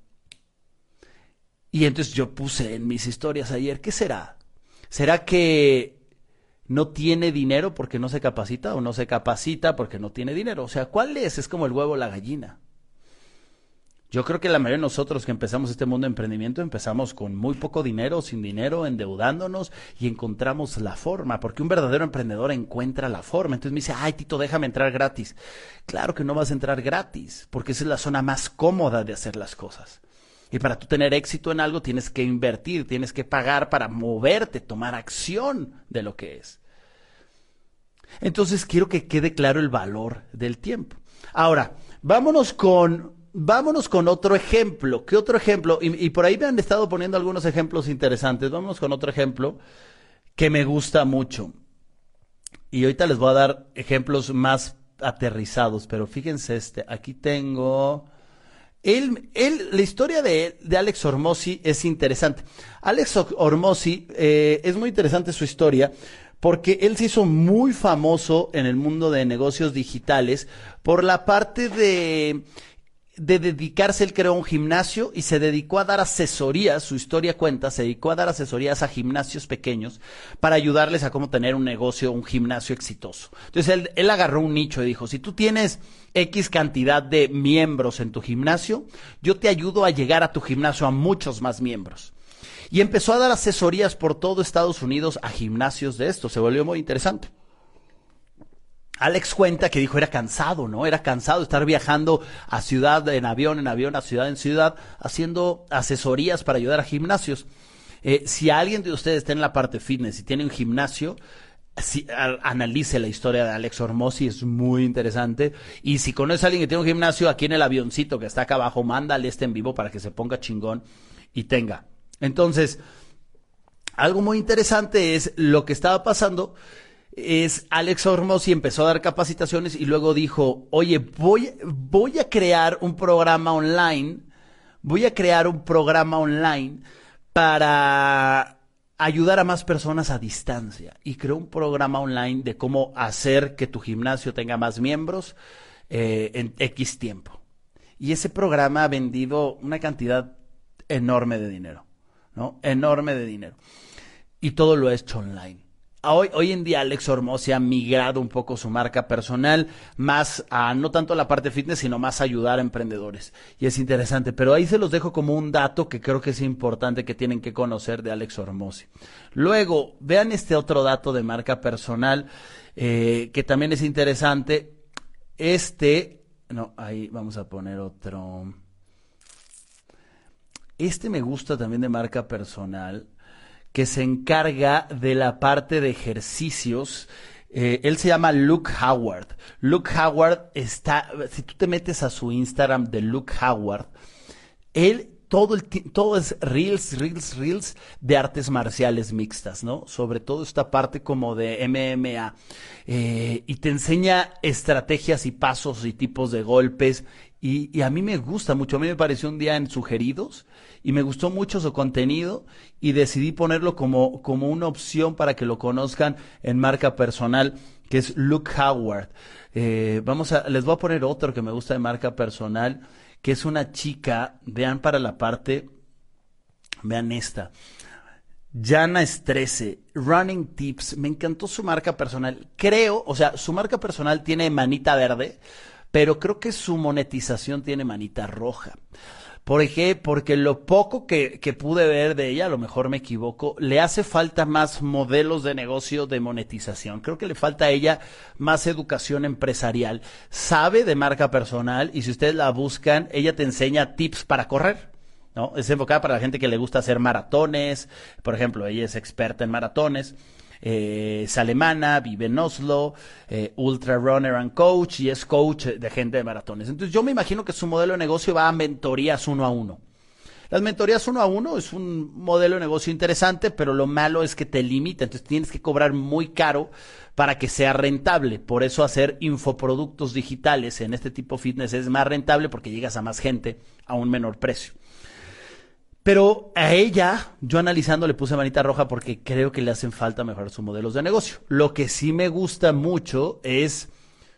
Y entonces yo puse en mis historias ayer, ¿qué será? ¿Será que no tiene dinero porque no se capacita o no se capacita porque no tiene dinero? O sea, ¿cuál es? Es como el huevo o la gallina. Yo creo que la mayoría de nosotros que empezamos este mundo de emprendimiento empezamos con muy poco dinero, sin dinero, endeudándonos y encontramos la forma, porque un verdadero emprendedor encuentra la forma. Entonces me dice, ay Tito, déjame entrar gratis. Claro que no vas a entrar gratis, porque esa es la zona más cómoda de hacer las cosas. Y para tú tener éxito en algo tienes que invertir, tienes que pagar para moverte, tomar acción de lo que es. Entonces quiero que quede claro el valor del tiempo. Ahora, vámonos con vámonos con otro ejemplo. ¿Qué otro ejemplo? Y, por ahí me han estado poniendo algunos ejemplos interesantes. Vámonos con otro ejemplo que me gusta mucho. Y ahorita les voy a dar ejemplos más aterrizados, pero fíjense este, aquí tengo... Él, la historia de, de Alex Ormosi es interesante. Alex Ormosi, eh, es muy interesante su historia porque él se hizo muy famoso en el mundo de negocios digitales por la parte de de dedicarse, él creó un gimnasio y se dedicó a dar asesorías, su historia cuenta, se dedicó a dar asesorías a gimnasios pequeños para ayudarles a cómo tener un negocio, un gimnasio exitoso. Entonces él agarró un nicho y dijo, si tú tienes X cantidad de miembros en tu gimnasio, yo te ayudo a llegar a tu gimnasio a muchos más miembros. Y empezó a dar asesorías por todo Estados Unidos a gimnasios de esto, se volvió muy interesante. Alex cuenta que dijo era cansado, ¿no? Era cansado estar viajando a ciudad en avión, en avión, a ciudad en ciudad, haciendo asesorías para ayudar a gimnasios. Eh, si alguien de ustedes está en la parte fitness y tiene un gimnasio, si, analice la historia de Alex Hormozzi, es muy interesante. Y si conoce a alguien que tiene un gimnasio aquí en el avioncito que está acá abajo, mándale este en vivo para que se ponga chingón y tenga. Entonces, algo muy interesante es lo que estaba pasando es Alex y empezó a dar capacitaciones y luego dijo, oye, voy, voy a crear un programa online, voy a crear un programa online para ayudar a más personas a distancia. Y creó un programa online de cómo hacer que tu gimnasio tenga más miembros eh, en X tiempo. y ese programa ha vendido una cantidad enorme de dinero, ¿no? Enorme de dinero. Y todo lo ha hecho online. Hoy, hoy en día Alex se ha migrado un poco su marca personal más a no tanto la parte fitness, sino más a ayudar a emprendedores. Y es interesante, pero ahí se los dejo como un dato que creo que es importante que tienen que conocer de Alex Hormozzi. Luego, vean este otro dato de marca personal eh, que también es interesante. Este, no, ahí vamos a poner otro. Este me gusta también de marca personal que se encarga de la parte de ejercicios. Eh, él se llama Luke Howard. Luke Howard está, si tú te metes a su Instagram de Luke Howard, él todo, el, todo es reels, reels, reels de artes marciales mixtas, ¿no? Sobre todo esta parte como de MMA. Eh, y te enseña estrategias y pasos y tipos de golpes. Y, y, a mí me gusta mucho. A mí me pareció un día en sugeridos y me gustó mucho su contenido y decidí ponerlo como, como una opción para que lo conozcan en marca personal, que es Luke Howard. Eh, vamos a, les voy a poner otro que me gusta de marca personal que es una chica, vean para la parte, vean esta. Jana Estrese, Running Tips, me encantó su marca personal. Creo, o sea, su marca personal tiene manita verde, pero creo que su monetización tiene manita roja. ¿Por qué? Porque lo poco que, que, pude ver de ella, a lo mejor me equivoco, le hace falta más modelos de negocio de monetización. Creo que le falta a ella más educación empresarial. Sabe de marca personal y si ustedes la buscan, ella te enseña tips para correr. ¿no? Es enfocada para la gente que le gusta hacer maratones. Por ejemplo, ella es experta en maratones eh, es alemana, vive en Oslo, eh, ultra runner and coach y es coach de gente de maratones. Entonces yo me imagino que su modelo de negocio va a mentorías uno a uno. Las mentorías uno a uno es un modelo de negocio interesante, pero lo malo es que te limita. Entonces tienes que cobrar muy caro para que sea rentable. Por eso hacer infoproductos digitales en este tipo de fitness es más rentable porque llegas a más gente a un menor precio. Pero a ella, yo analizando, le puse manita roja porque creo que le hacen falta mejorar sus modelos de negocio. Lo que sí me gusta mucho es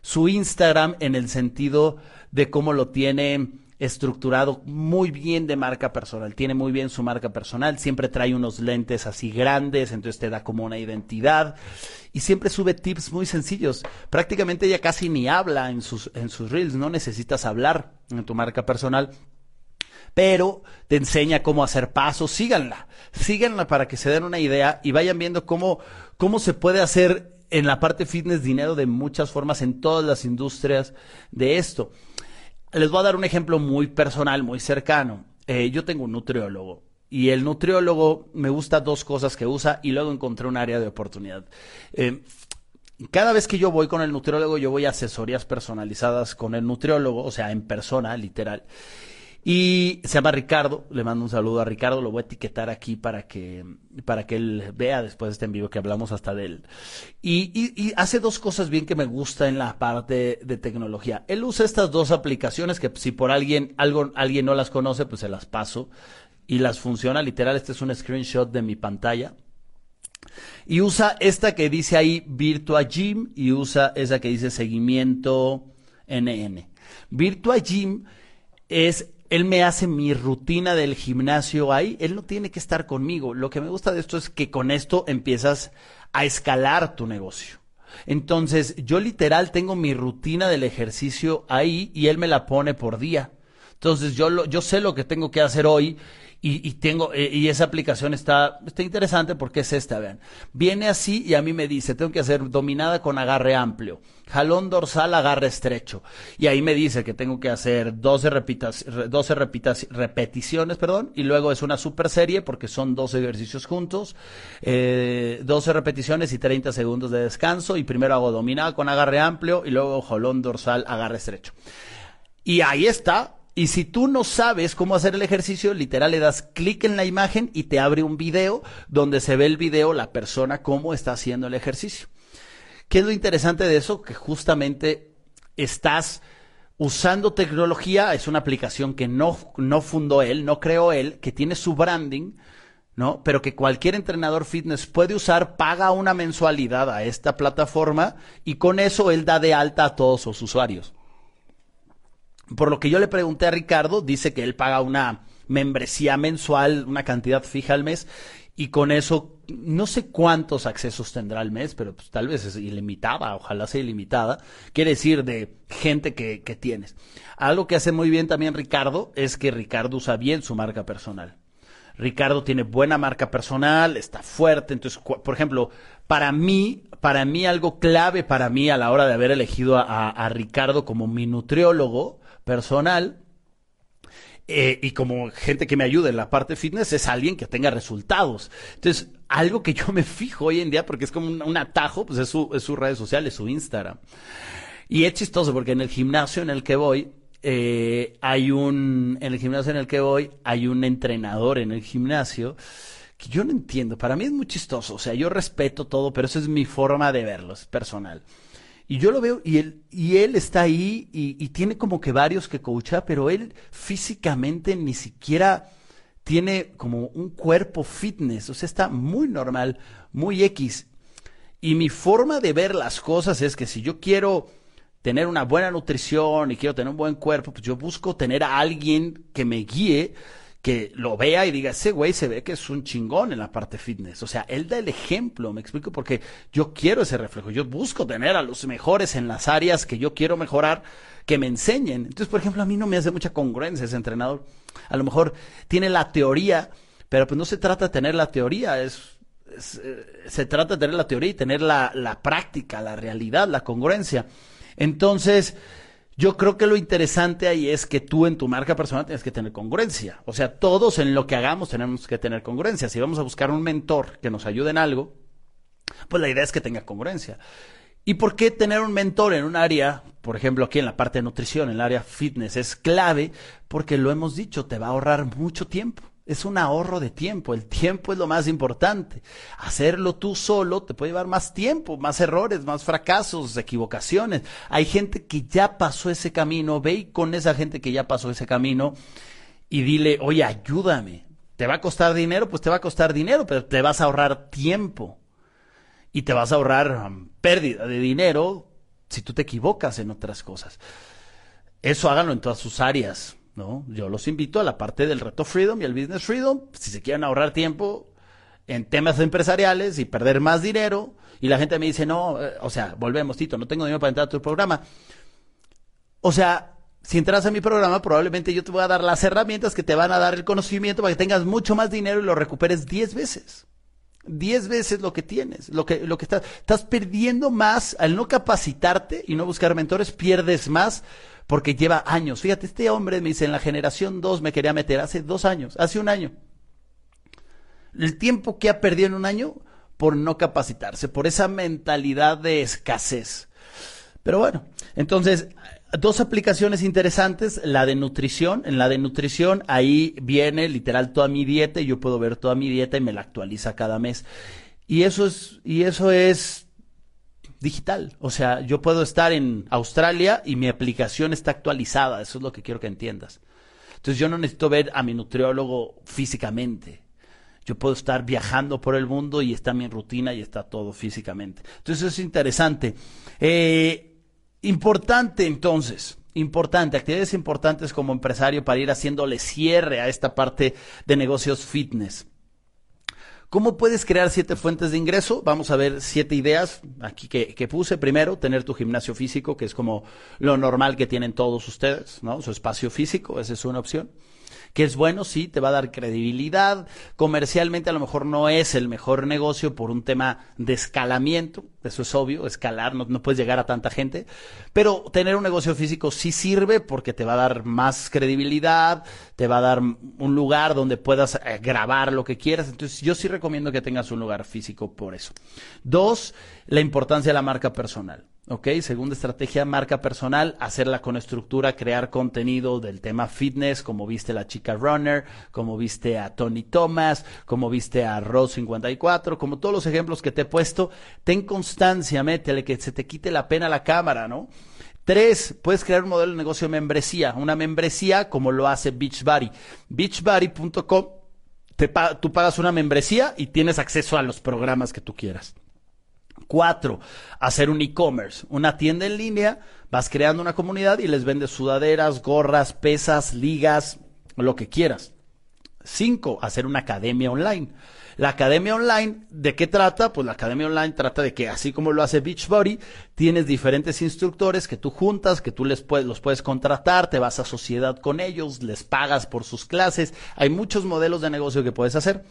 su Instagram en el sentido de cómo lo tiene estructurado muy bien de marca personal. Tiene muy bien su marca personal. Siempre trae unos lentes así grandes, entonces te da como una identidad. Y siempre sube tips muy sencillos. Prácticamente ella casi ni habla en sus, en sus reels. No necesitas hablar en tu marca personal pero te enseña cómo hacer pasos. Síganla, síganla para que se den una idea y vayan viendo cómo, cómo se puede hacer en la parte fitness dinero de muchas formas en todas las industrias de esto. Les voy a dar un ejemplo muy personal, muy cercano. Eh, yo tengo un nutriólogo y el nutriólogo me gusta dos cosas que usa y luego encontré un área de oportunidad. Eh, cada vez que yo voy con el nutriólogo, yo voy a asesorías personalizadas con el nutriólogo, o sea, en persona, literal. Y se llama Ricardo, le mando un saludo a Ricardo, lo voy a etiquetar aquí para que, para que él vea después de este en vivo que hablamos hasta de él. Y, hace dos cosas bien que me gusta en la parte de tecnología. Él usa estas dos aplicaciones que si por alguien, algo, alguien no las conoce, pues se las paso. Y las funciona, literal, este es un screenshot de mi pantalla. Y usa esta que dice ahí Virtua Gym y usa esa que dice seguimiento NN. Virtua Gym es él me hace mi rutina del gimnasio ahí, él no tiene que estar conmigo. Lo que me gusta de esto es que con esto empiezas a escalar tu negocio. Entonces, yo literal tengo mi rutina del ejercicio ahí y él me la pone por día. Entonces, yo, lo, yo sé lo que tengo que hacer hoy y, tengo, eh, y esa aplicación está, está interesante porque es esta, vean. Viene así y a mí me dice, tengo que hacer dominada con agarre amplio, jalón dorsal, agarre estrecho. Y ahí me dice que tengo que hacer 12, repitas, 12 repitas, repeticiones, perdón, y luego es una super serie porque son 12 ejercicios juntos, eh, 12 repeticiones y 30 segundos de descanso. Y primero hago dominada con agarre amplio y luego jalón dorsal, agarre estrecho. Y ahí está, y si tú no sabes cómo hacer el ejercicio, literal le das clic en la imagen y te abre un video donde se ve el video, la persona, cómo está haciendo el ejercicio. ¿Qué es lo interesante de eso? Que justamente estás usando tecnología, es una aplicación que no, no fundó él, no creó él, que tiene su branding, ¿no? Pero que cualquier entrenador fitness puede usar, paga una mensualidad a esta plataforma y con eso él da de alta a todos sus usuarios. Por lo que yo le pregunté a Ricardo, dice que él paga una membresía mensual, una cantidad fija al mes, y con eso no sé cuántos accesos tendrá al mes, pero pues, tal vez es ilimitada, ojalá sea ilimitada. Quiere decir de gente que, que tienes. Algo que hace muy bien también Ricardo es que Ricardo usa bien su marca personal. Ricardo tiene buena marca personal, está fuerte. Entonces, por ejemplo, para mí, para mí algo clave para mí a la hora de haber elegido a, a Ricardo como mi nutriólogo personal eh, y como gente que me ayude en la parte fitness es alguien que tenga resultados. Entonces, algo que yo me fijo hoy en día, porque es como un, atajo, pues es su, es su red social, es su Instagram. Y es chistoso porque en el gimnasio en el que voy, eh, hay un, en el gimnasio en el que voy, hay un entrenador en el gimnasio que yo no entiendo. Para mí es muy chistoso. O sea, yo respeto todo, pero eso es mi forma de verlo, es personal. Y yo lo veo y él, y él está ahí y, tiene como que varios que coacha, pero él físicamente ni siquiera tiene como un cuerpo fitness, o sea, está muy normal, muy X. Y mi forma de ver las cosas es que si yo quiero tener una buena nutrición y quiero tener un buen cuerpo, pues yo busco tener a alguien que me guíe que lo vea y diga, ese güey se ve que es un chingón en la parte fitness. O sea, él da el ejemplo, me explico, porque yo quiero ese reflejo. Yo busco tener a los mejores en las áreas que yo quiero mejorar, que me enseñen. Entonces, por ejemplo, a mí no me hace mucha congruencia ese entrenador. A lo mejor tiene la teoría, pero pues no se trata de tener la teoría, es, eh, se trata de tener la teoría y tener la, la práctica, la realidad, la congruencia. Entonces, yo creo que lo interesante ahí es que tú en tu marca personal tienes que tener congruencia. O sea, todos en lo que hagamos tenemos que tener congruencia. Si vamos a buscar un mentor que nos ayude en algo, pues la idea es que tenga congruencia. ¿Y por qué tener un mentor en un área, por ejemplo, aquí en la parte de nutrición, en el área fitness, es clave? Porque lo hemos dicho, te va a ahorrar mucho tiempo es un ahorro de tiempo. El tiempo es lo más importante. Hacerlo tú solo te puede llevar más tiempo, más errores, más fracasos, equivocaciones. Hay gente que ya pasó ese camino. Ve con esa gente que ya pasó ese camino y dile, oye, ayúdame. ¿Te va a costar dinero? Pues te va a costar dinero, pero te vas a ahorrar tiempo. Y te vas a ahorrar um, pérdida de dinero si tú te equivocas en otras cosas. Eso háganlo en todas sus áreas ¿no? Yo los invito a la parte del reto Freedom y el Business Freedom, si se quieren ahorrar tiempo en temas empresariales y perder más dinero, y la gente me dice, no, eh, o sea, volvemos, Tito, no tengo dinero para entrar a tu programa. O sea, si entras a mi programa, probablemente yo te voy a dar las herramientas que te van a dar el conocimiento para que tengas mucho más dinero y lo recuperes 10 veces. 10 veces lo que tienes, lo que, lo que estás, estás perdiendo más al no capacitarte y no buscar mentores, pierdes más porque lleva años. Fíjate, este hombre me dice, en la generación 2 me quería meter hace dos años, hace un año. El tiempo que ha perdido en un año por no capacitarse, por esa mentalidad de escasez. Pero bueno, entonces, dos aplicaciones interesantes, la de nutrición, en la de nutrición ahí viene literal toda mi dieta y yo puedo ver toda mi dieta y me la actualiza cada mes. Y eso es, y eso es digital. O sea, yo puedo estar en Australia y mi aplicación está actualizada. Eso es lo que quiero que entiendas. Entonces yo no necesito ver a mi nutriólogo físicamente. Yo puedo estar viajando por el mundo y está mi rutina y está todo físicamente. Entonces es interesante. Eh, importante entonces, importante, actividades importantes como empresario para ir haciéndole cierre a esta parte de negocios fitness. ¿Cómo puedes crear siete fuentes de ingreso? Vamos a ver siete ideas aquí que, que, puse. Primero, tener tu gimnasio físico, que es como lo normal que tienen todos ustedes, ¿no? Su espacio físico, esa es una opción que es bueno, sí, te va a dar credibilidad. Comercialmente a lo mejor no es el mejor negocio por un tema de escalamiento, eso es obvio, escalar, no, no puedes llegar a tanta gente, pero tener un negocio físico sí sirve porque te va a dar más credibilidad, te va a dar un lugar donde puedas eh, grabar lo que quieras. Entonces yo sí recomiendo que tengas un lugar físico por eso. Dos, la importancia de la marca personal. ¿Ok? Segunda estrategia, marca personal, hacerla con estructura, crear contenido del tema fitness, como viste la chica runner, como viste a Tony Thomas, como viste a Rose 54, como todos los ejemplos que te he puesto. Ten constancia, métele, que se te quite la pena la cámara, ¿no? Tres, puedes crear un modelo de negocio de membresía, una membresía como lo hace Beachbody. Beachbody.com, tú pagas una membresía y tienes acceso a los programas que tú quieras. Cuatro, hacer un e-commerce, una tienda en línea Vas creando una comunidad y les vendes sudaderas, gorras, pesas, ligas, lo que quieras. Cinco, hacer una academia online. La academia online, ¿de qué trata? Pues la academia online trata de que así como lo hace Beachbody, tienes diferentes instructores que tú juntas, que tú les puedes, los puedes contratar, te vas a sociedad con ellos, les pagas por sus clases. Hay muchos modelos de negocio que puedes hacer.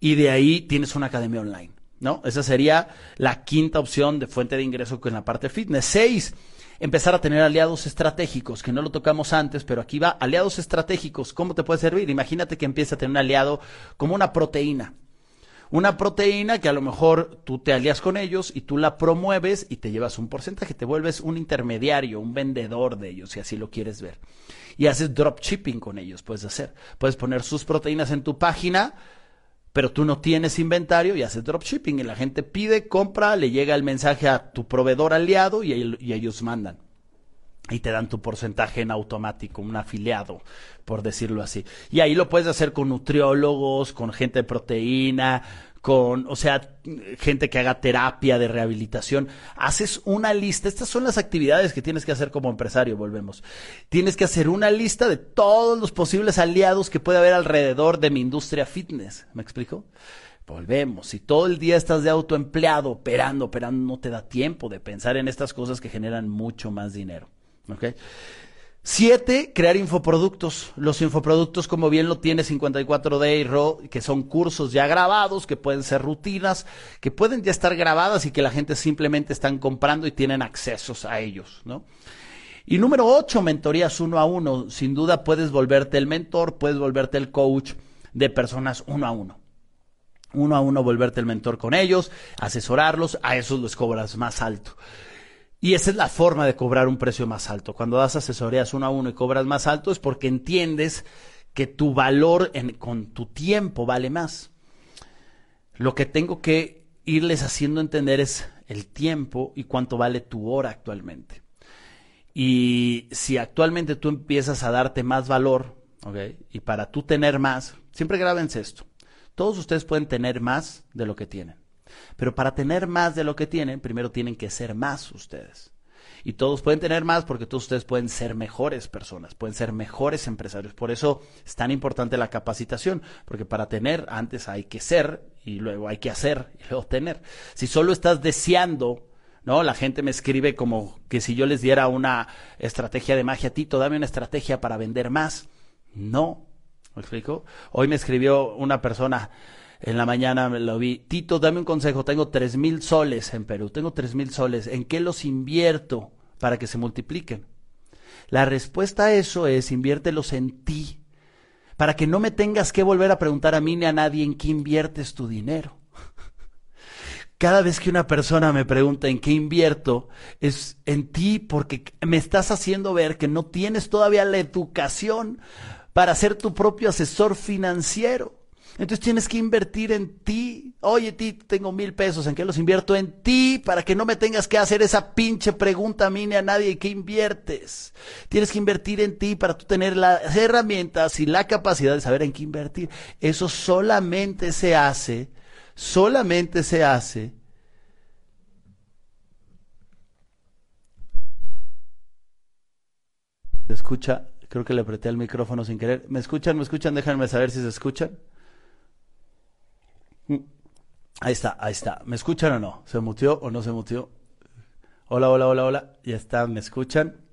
Y de ahí tienes una academia online, ¿no? Esa sería la quinta opción de fuente de ingreso con la parte fitness. Seis, empezar a tener aliados estratégicos, que no lo tocamos antes, pero aquí va, aliados estratégicos, ¿cómo te puede servir? Imagínate que empieza a tener un aliado como una proteína. Una proteína que a lo mejor tú te alías con ellos y tú la promueves y te llevas un porcentaje, te vuelves un intermediario, un vendedor de ellos, si así lo quieres ver. Y haces dropshipping con ellos, puedes hacer. Puedes poner sus proteínas en tu página, pero tú no tienes inventario y haces dropshipping y la gente pide, compra, le llega el mensaje a tu proveedor aliado y, y ellos mandan y te dan tu porcentaje en automático, un afiliado, por decirlo así. Y ahí lo puedes hacer con nutriólogos, con gente de proteína, con, o sea, gente que haga terapia de rehabilitación. Haces una lista. Estas son las actividades que tienes que hacer como empresario, volvemos. Tienes que hacer una lista de todos los posibles aliados que puede haber alrededor de mi industria fitness. ¿Me explico? Volvemos. Si todo el día estás de autoempleado, operando, operando, no te da tiempo de pensar en estas cosas que generan mucho más dinero. ¿Ok? Siete, crear infoproductos. Los infoproductos, como bien lo tiene 54D y RO, que son cursos ya grabados, que pueden ser rutinas, que pueden ya estar grabadas y que la gente simplemente están comprando y tienen accesos a ellos, ¿no? Y número ocho, mentorías uno a uno. Sin duda puedes volverte el mentor, puedes volverte el coach de personas uno a uno. Uno a uno volverte el mentor con ellos, asesorarlos, a esos los cobras más alto. Y esa es la forma de cobrar un precio más alto. Cuando das asesorías uno a uno y cobras más alto es porque entiendes que tu valor con tu tiempo vale más. Lo que tengo que irles haciendo entender es el tiempo y cuánto vale tu hora actualmente. Y si actualmente tú empiezas a darte más valor, y para tú tener más, siempre grábense esto. Todos ustedes pueden tener más de lo que tienen. Pero para tener más de lo que tienen, primero tienen que ser más ustedes. Y todos pueden tener más porque todos ustedes pueden ser mejores personas, pueden ser mejores empresarios. Por eso es tan importante la capacitación, porque para tener antes hay que ser y luego hay que hacer y luego tener. Si solo estás deseando ¿no? La gente me escribe como que si yo les diera una estrategia de magia, Tito, dame una estrategia para vender más. No, ¿me explico? Hoy me escribió una persona, en la mañana me lo vi. Tito, dame un consejo. Tengo tres mil soles en Perú. Tengo tres mil soles. ¿En qué los invierto para que se multipliquen? La respuesta a eso es inviértelos en ti. Para que no me tengas que volver a preguntar a mí ni a nadie en qué inviertes tu dinero. Cada vez que una persona me pregunta en qué invierto, es en ti porque me estás haciendo ver que no tienes todavía la educación para ser tu propio asesor financiero. Entonces tienes que invertir en ti. Oye, ti, tengo mil pesos, ¿en qué los invierto? En ti, para que no me tengas que hacer esa pinche pregunta a mí ni a nadie. ¿Qué inviertes? Tienes que invertir en ti para tú tener las herramientas y la capacidad de saber en qué invertir. Eso solamente se hace, solamente se hace. ¿Se escucha? Creo que le apreté el micrófono sin querer. ¿Me escuchan? ¿Me escuchan? Déjenme saber si se escuchan. Ahí está, ahí está. ¿Me escuchan o no? ¿Se mutió o no se mutió? Hola, hola, hola, hola. Ya está, ¿me escuchan?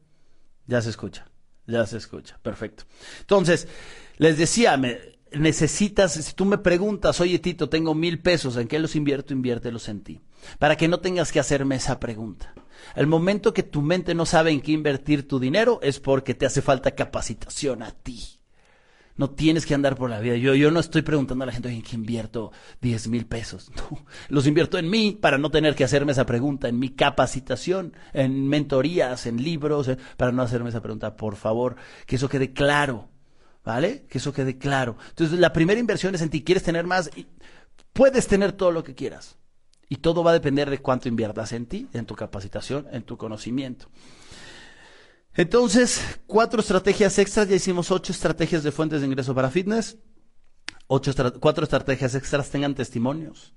Ya se escucha, ya se escucha. Perfecto. Entonces, les decía, necesitas, si tú me preguntas, oye Tito, tengo mil pesos, ¿en qué los invierto? Inviértelos en ti. Para que no tengas que hacerme esa pregunta. El momento que tu mente no sabe en qué invertir tu dinero es porque te hace falta capacitación a ti. No tienes que andar por la vida. Yo, yo no estoy preguntando a la gente en qué invierto 10 mil pesos. los invierto en mí para no tener que hacerme esa pregunta, en mi capacitación, en mentorías, en libros, eh, para no hacerme esa pregunta. Por favor, que eso quede claro. ¿Vale? Que eso quede claro. Entonces, la primera inversión es en ti. ¿Quieres tener más? Puedes tener todo lo que quieras. Y todo va a depender de cuánto inviertas en ti, en tu capacitación, en tu conocimiento. Entonces, cuatro estrategias extras, ya hicimos ocho estrategias de fuentes de ingreso para fitness. Ocho cuatro estrategias extras tengan testimonios.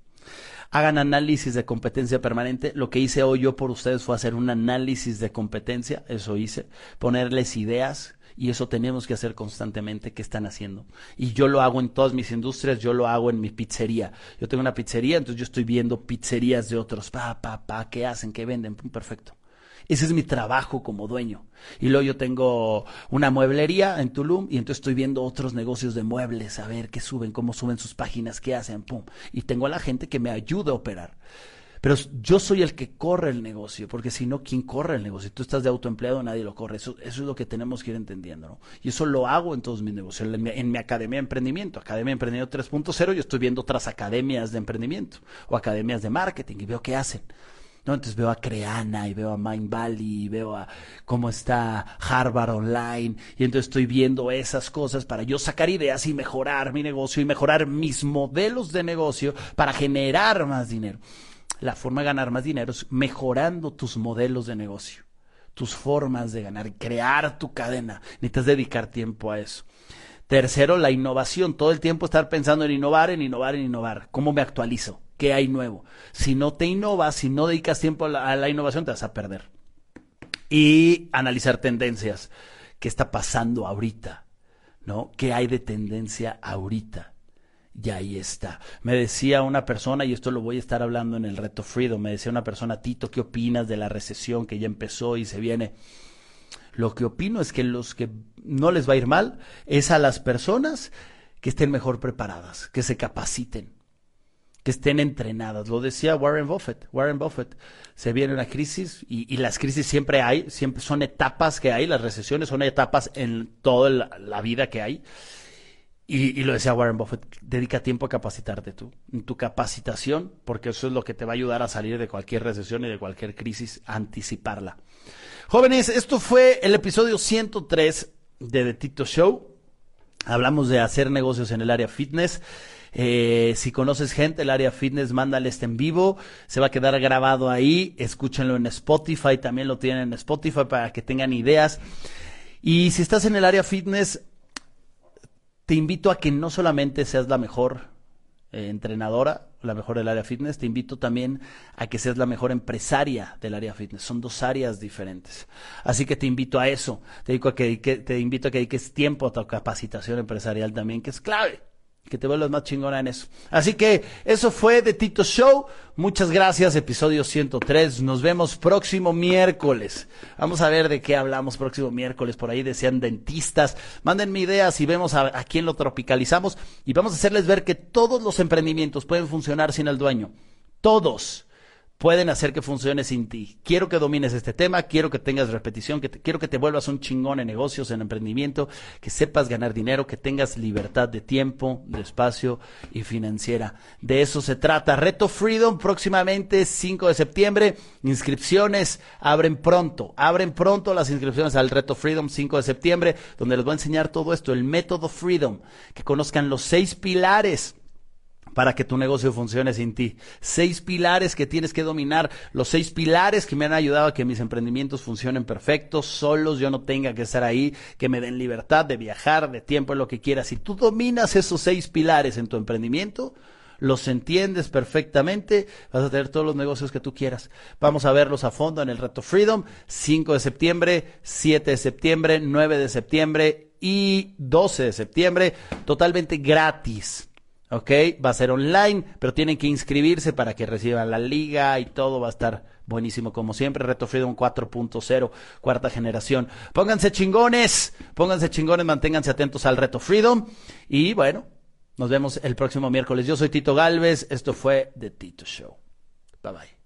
hagan análisis de competencia permanente. Lo que hice hoy yo por ustedes fue hacer un análisis de competencia, eso hice, ponerles ideas y eso tenemos que hacer constantemente qué están haciendo. Y yo lo hago en todas mis industrias, yo lo hago en mi pizzería. Yo tengo una pizzería, entonces yo estoy viendo pizzerías de otros, pa, pa, pa, qué hacen, qué venden, perfecto. Ese es mi trabajo como dueño. Y luego yo tengo una mueblería en Tulum y entonces estoy viendo otros negocios de muebles, a ver qué suben, cómo suben sus páginas, qué hacen, pum. Y tengo a la gente que me ayuda a operar. Pero yo soy el que corre el negocio, porque si no, ¿quién corre el negocio? Tú estás de autoempleado, nadie lo corre. Eso, eso es lo que tenemos que ir entendiendo, ¿no? Y eso lo hago en todos mis negocios. En mi, en mi academia de emprendimiento, Academia de Emprendimiento 3.0, yo estoy viendo otras academias de emprendimiento o academias de marketing y veo qué hacen. ¿No? Entonces veo a Creana y veo a Mind Valley y veo a cómo está Harvard Online y entonces estoy viendo esas cosas para yo sacar ideas y mejorar mi negocio y mejorar mis modelos de negocio para generar más dinero. La forma de ganar más dinero es mejorando tus modelos de negocio, tus formas de ganar, crear tu cadena. Necesitas dedicar tiempo a eso. Tercero, la innovación. Todo el tiempo estar pensando en innovar, en innovar, en innovar. ¿Cómo me actualizo? ¿Qué hay nuevo? Si no te innovas, si no dedicas tiempo a la, innovación, te vas a perder. Y analizar tendencias. ¿Qué está pasando ahorita? ¿No? ¿Qué hay de tendencia ahorita? Y ahí está. Me decía una persona, y esto lo voy a estar hablando en el reto Freedom, me decía una persona, Tito, ¿qué opinas de la recesión que ya empezó y se viene? Lo que opino es que los que no les va a ir mal es a las personas que estén mejor preparadas, que se capaciten, estén entrenadas. Lo decía Warren Buffett. Warren Buffett, se viene una crisis y, las crisis siempre hay, siempre son etapas que hay, las recesiones son etapas en toda la, vida que hay. Y, y, lo decía Warren Buffett, dedica tiempo a capacitarte tú, en tu capacitación, porque eso es lo que te va a ayudar a salir de cualquier recesión y de cualquier crisis, anticiparla. Jóvenes, esto fue el episodio 103 de The Tito Show. Hablamos de hacer negocios en el área fitness. Eh, si conoces gente el área fitness, mándale este en vivo. Se va a quedar grabado ahí. Escúchenlo en Spotify. También lo tienen en Spotify para que tengan ideas. Y si estás en el área fitness, te invito a que no solamente seas la mejor eh, entrenadora, la mejor del área fitness, te invito también a que seas la mejor empresaria del área fitness. Son dos áreas diferentes. Así que te invito a eso. Te, digo a que, te invito a que dediques tiempo a tu capacitación empresarial también, que es clave que te vuelvas más chingona en eso. Así que eso fue de Tito Show. Muchas gracias, episodio 103. Nos vemos próximo miércoles. Vamos a ver de qué hablamos próximo miércoles. Por ahí desean dentistas. Mándenme ideas y vemos a, a quién lo tropicalizamos. Y vamos a hacerles ver que todos los emprendimientos pueden funcionar sin el dueño. Todos pueden hacer que funcione sin ti. Quiero que domines este tema, quiero que tengas repetición, que quiero que te vuelvas un chingón en negocios, en emprendimiento, que sepas ganar dinero, que tengas libertad de tiempo, de espacio y financiera. De eso se trata. Reto Freedom próximamente 5 de septiembre. Inscripciones abren pronto. Abren pronto las inscripciones al Reto Freedom 5 de septiembre, donde les voy a enseñar todo esto, el método Freedom, que conozcan los seis pilares para que tu negocio funcione sin ti. Seis pilares que tienes que dominar, los seis pilares que me han ayudado a que mis emprendimientos funcionen perfectos, solos, yo no tenga que estar ahí, que me den libertad de viajar, de tiempo, lo que quieras. Si tú dominas esos seis pilares en tu emprendimiento, los entiendes perfectamente, vas a tener todos los negocios que tú quieras. Vamos a verlos a fondo en el Reto Freedom, 5 de septiembre, 7 de septiembre, 9 de septiembre y 12 de septiembre, totalmente gratis. ¿Ok? Va a ser online, pero tienen que inscribirse para que reciban la liga y todo va a estar buenísimo como siempre. Reto Freedom 4.0, cuarta generación. Pónganse chingones, pónganse chingones, manténganse atentos al Reto Freedom y bueno, nos vemos el próximo miércoles. Yo soy Tito Galvez, esto fue The Tito Show. Bye bye.